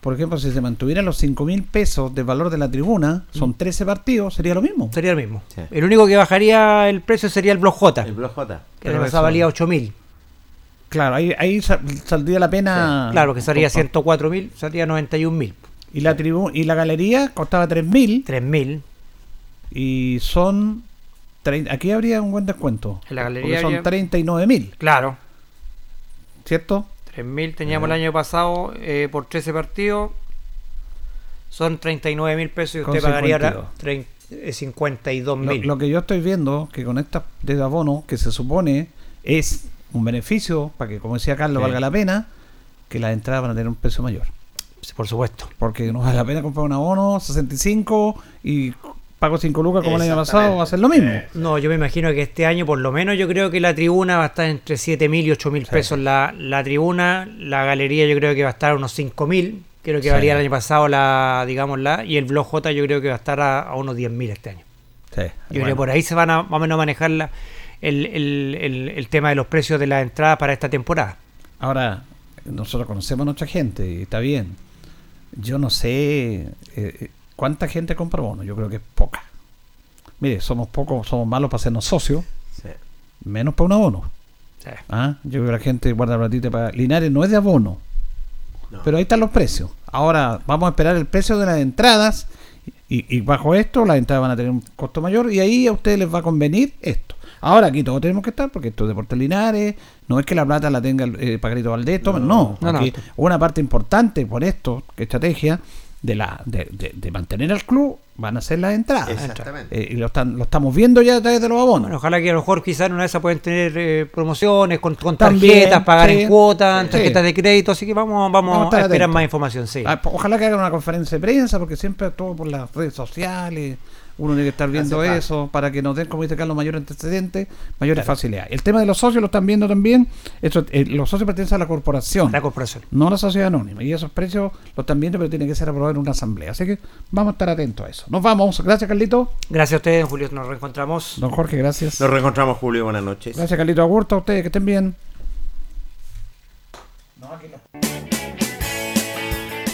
Speaker 2: por ejemplo, si se mantuvieran los 5 mil pesos del valor de la tribuna, son 13 partidos, sería lo mismo.
Speaker 4: Sería lo mismo.
Speaker 3: Sí.
Speaker 4: El único que bajaría el precio sería el blog J.
Speaker 3: El blog J.
Speaker 4: Que pasado
Speaker 2: eso-
Speaker 4: valía 8 mil.
Speaker 2: Claro, ahí, ahí sa- saldría la pena.
Speaker 4: Claro, que salía
Speaker 2: Opa.
Speaker 4: 104 mil, salía 91 mil.
Speaker 2: Y la tribu y la galería costaba 3 mil
Speaker 4: 3 mil.
Speaker 2: y son. Aquí habría un buen descuento.
Speaker 4: En la
Speaker 2: porque
Speaker 4: galería
Speaker 2: son
Speaker 4: habría-
Speaker 2: 39 mil,
Speaker 4: Claro.
Speaker 2: ¿cierto?
Speaker 4: 3 mil teníamos el año pasado eh, por 13 partidos. Son 39 mil pesos y usted pagaría ahora
Speaker 2: 52.
Speaker 4: 30, eh, 52
Speaker 2: Lo,
Speaker 4: mil.
Speaker 2: lo que yo estoy viendo, que con esta de abono, que se supone es un beneficio, para que, como decía Carlos,
Speaker 3: Sí.
Speaker 2: valga la pena, que las entradas van a tener un precio mayor.
Speaker 4: Por supuesto.
Speaker 2: Porque no vale la pena comprar un abono 65 y pago 5 lucas como el año pasado, va a ser lo mismo.
Speaker 4: No, yo me imagino que este año, por lo menos, yo creo que la tribuna va a estar entre 7 mil y 8 mil pesos. La, la tribuna, la galería, yo creo que va a estar a unos 5 mil. Creo que
Speaker 2: Sí.
Speaker 4: valía el año pasado la, digamos, la. Y el blog J, yo creo que va a estar a, a unos 10 mil este año.
Speaker 2: Sí,
Speaker 4: Yo creo que por ahí se van a más o menos manejar la- el, el- el- el tema de los precios de las entradas para esta temporada.
Speaker 2: Ahora, nosotros conocemos a nuestra gente y está bien. Yo no sé eh, eh, cuánta gente compra bono, yo creo que es poca. Mire, somos pocos, somos malos para hacernos socios, menos para un abono. Ah, Yo creo que la gente guarda platita para... Linares no es de abono, pero ahí están los precios. Ahora vamos a esperar el precio de las entradas y, y bajo esto las entradas van a tener un costo mayor y ahí a ustedes les va a convenir esto. Ahora aquí todos tenemos que estar porque esto es Deportes Linares, no es que la plata la tenga eh, Pajarito Valdés, no,
Speaker 4: no, no.
Speaker 2: una parte importante por esto, que estrategia de la de, de- de mantener al club van a ser las entradas.
Speaker 3: Exactamente.
Speaker 2: Eh, y lo, están, lo estamos viendo ya a través de los abonos.
Speaker 4: Bueno, ojalá que a lo mejor quizás en una de esas pueden tener eh, promociones con, con
Speaker 2: También,
Speaker 4: tarjetas, pagar
Speaker 2: sí.
Speaker 4: en cuotas,
Speaker 2: Sí.
Speaker 4: tarjetas de crédito, así que vamos, vamos,
Speaker 2: Vamos a
Speaker 4: a esperar más información, sí.
Speaker 2: Ah, Ojalá que hagan una conferencia de prensa, porque siempre todo por las redes sociales. Uno tiene que estar viendo eso para que nos den, como dice Carlos, mayores antecedentes, mayores facilidades. El tema de los socios lo están viendo también. Eso, eh, los socios pertenecen a la corporación.
Speaker 4: La corporación.
Speaker 2: No a la sociedad anónima. Y esos precios lo están viendo, pero tienen que ser aprobados en una asamblea. Así que vamos a estar atentos a eso. Nos vamos. Gracias, Carlito.
Speaker 4: Gracias a ustedes, Julio, nos reencontramos.
Speaker 2: Don Jorge, gracias.
Speaker 3: Nos reencontramos, Julio. Buenas noches.
Speaker 2: Gracias, Carlito Agurto. A ustedes que estén bien.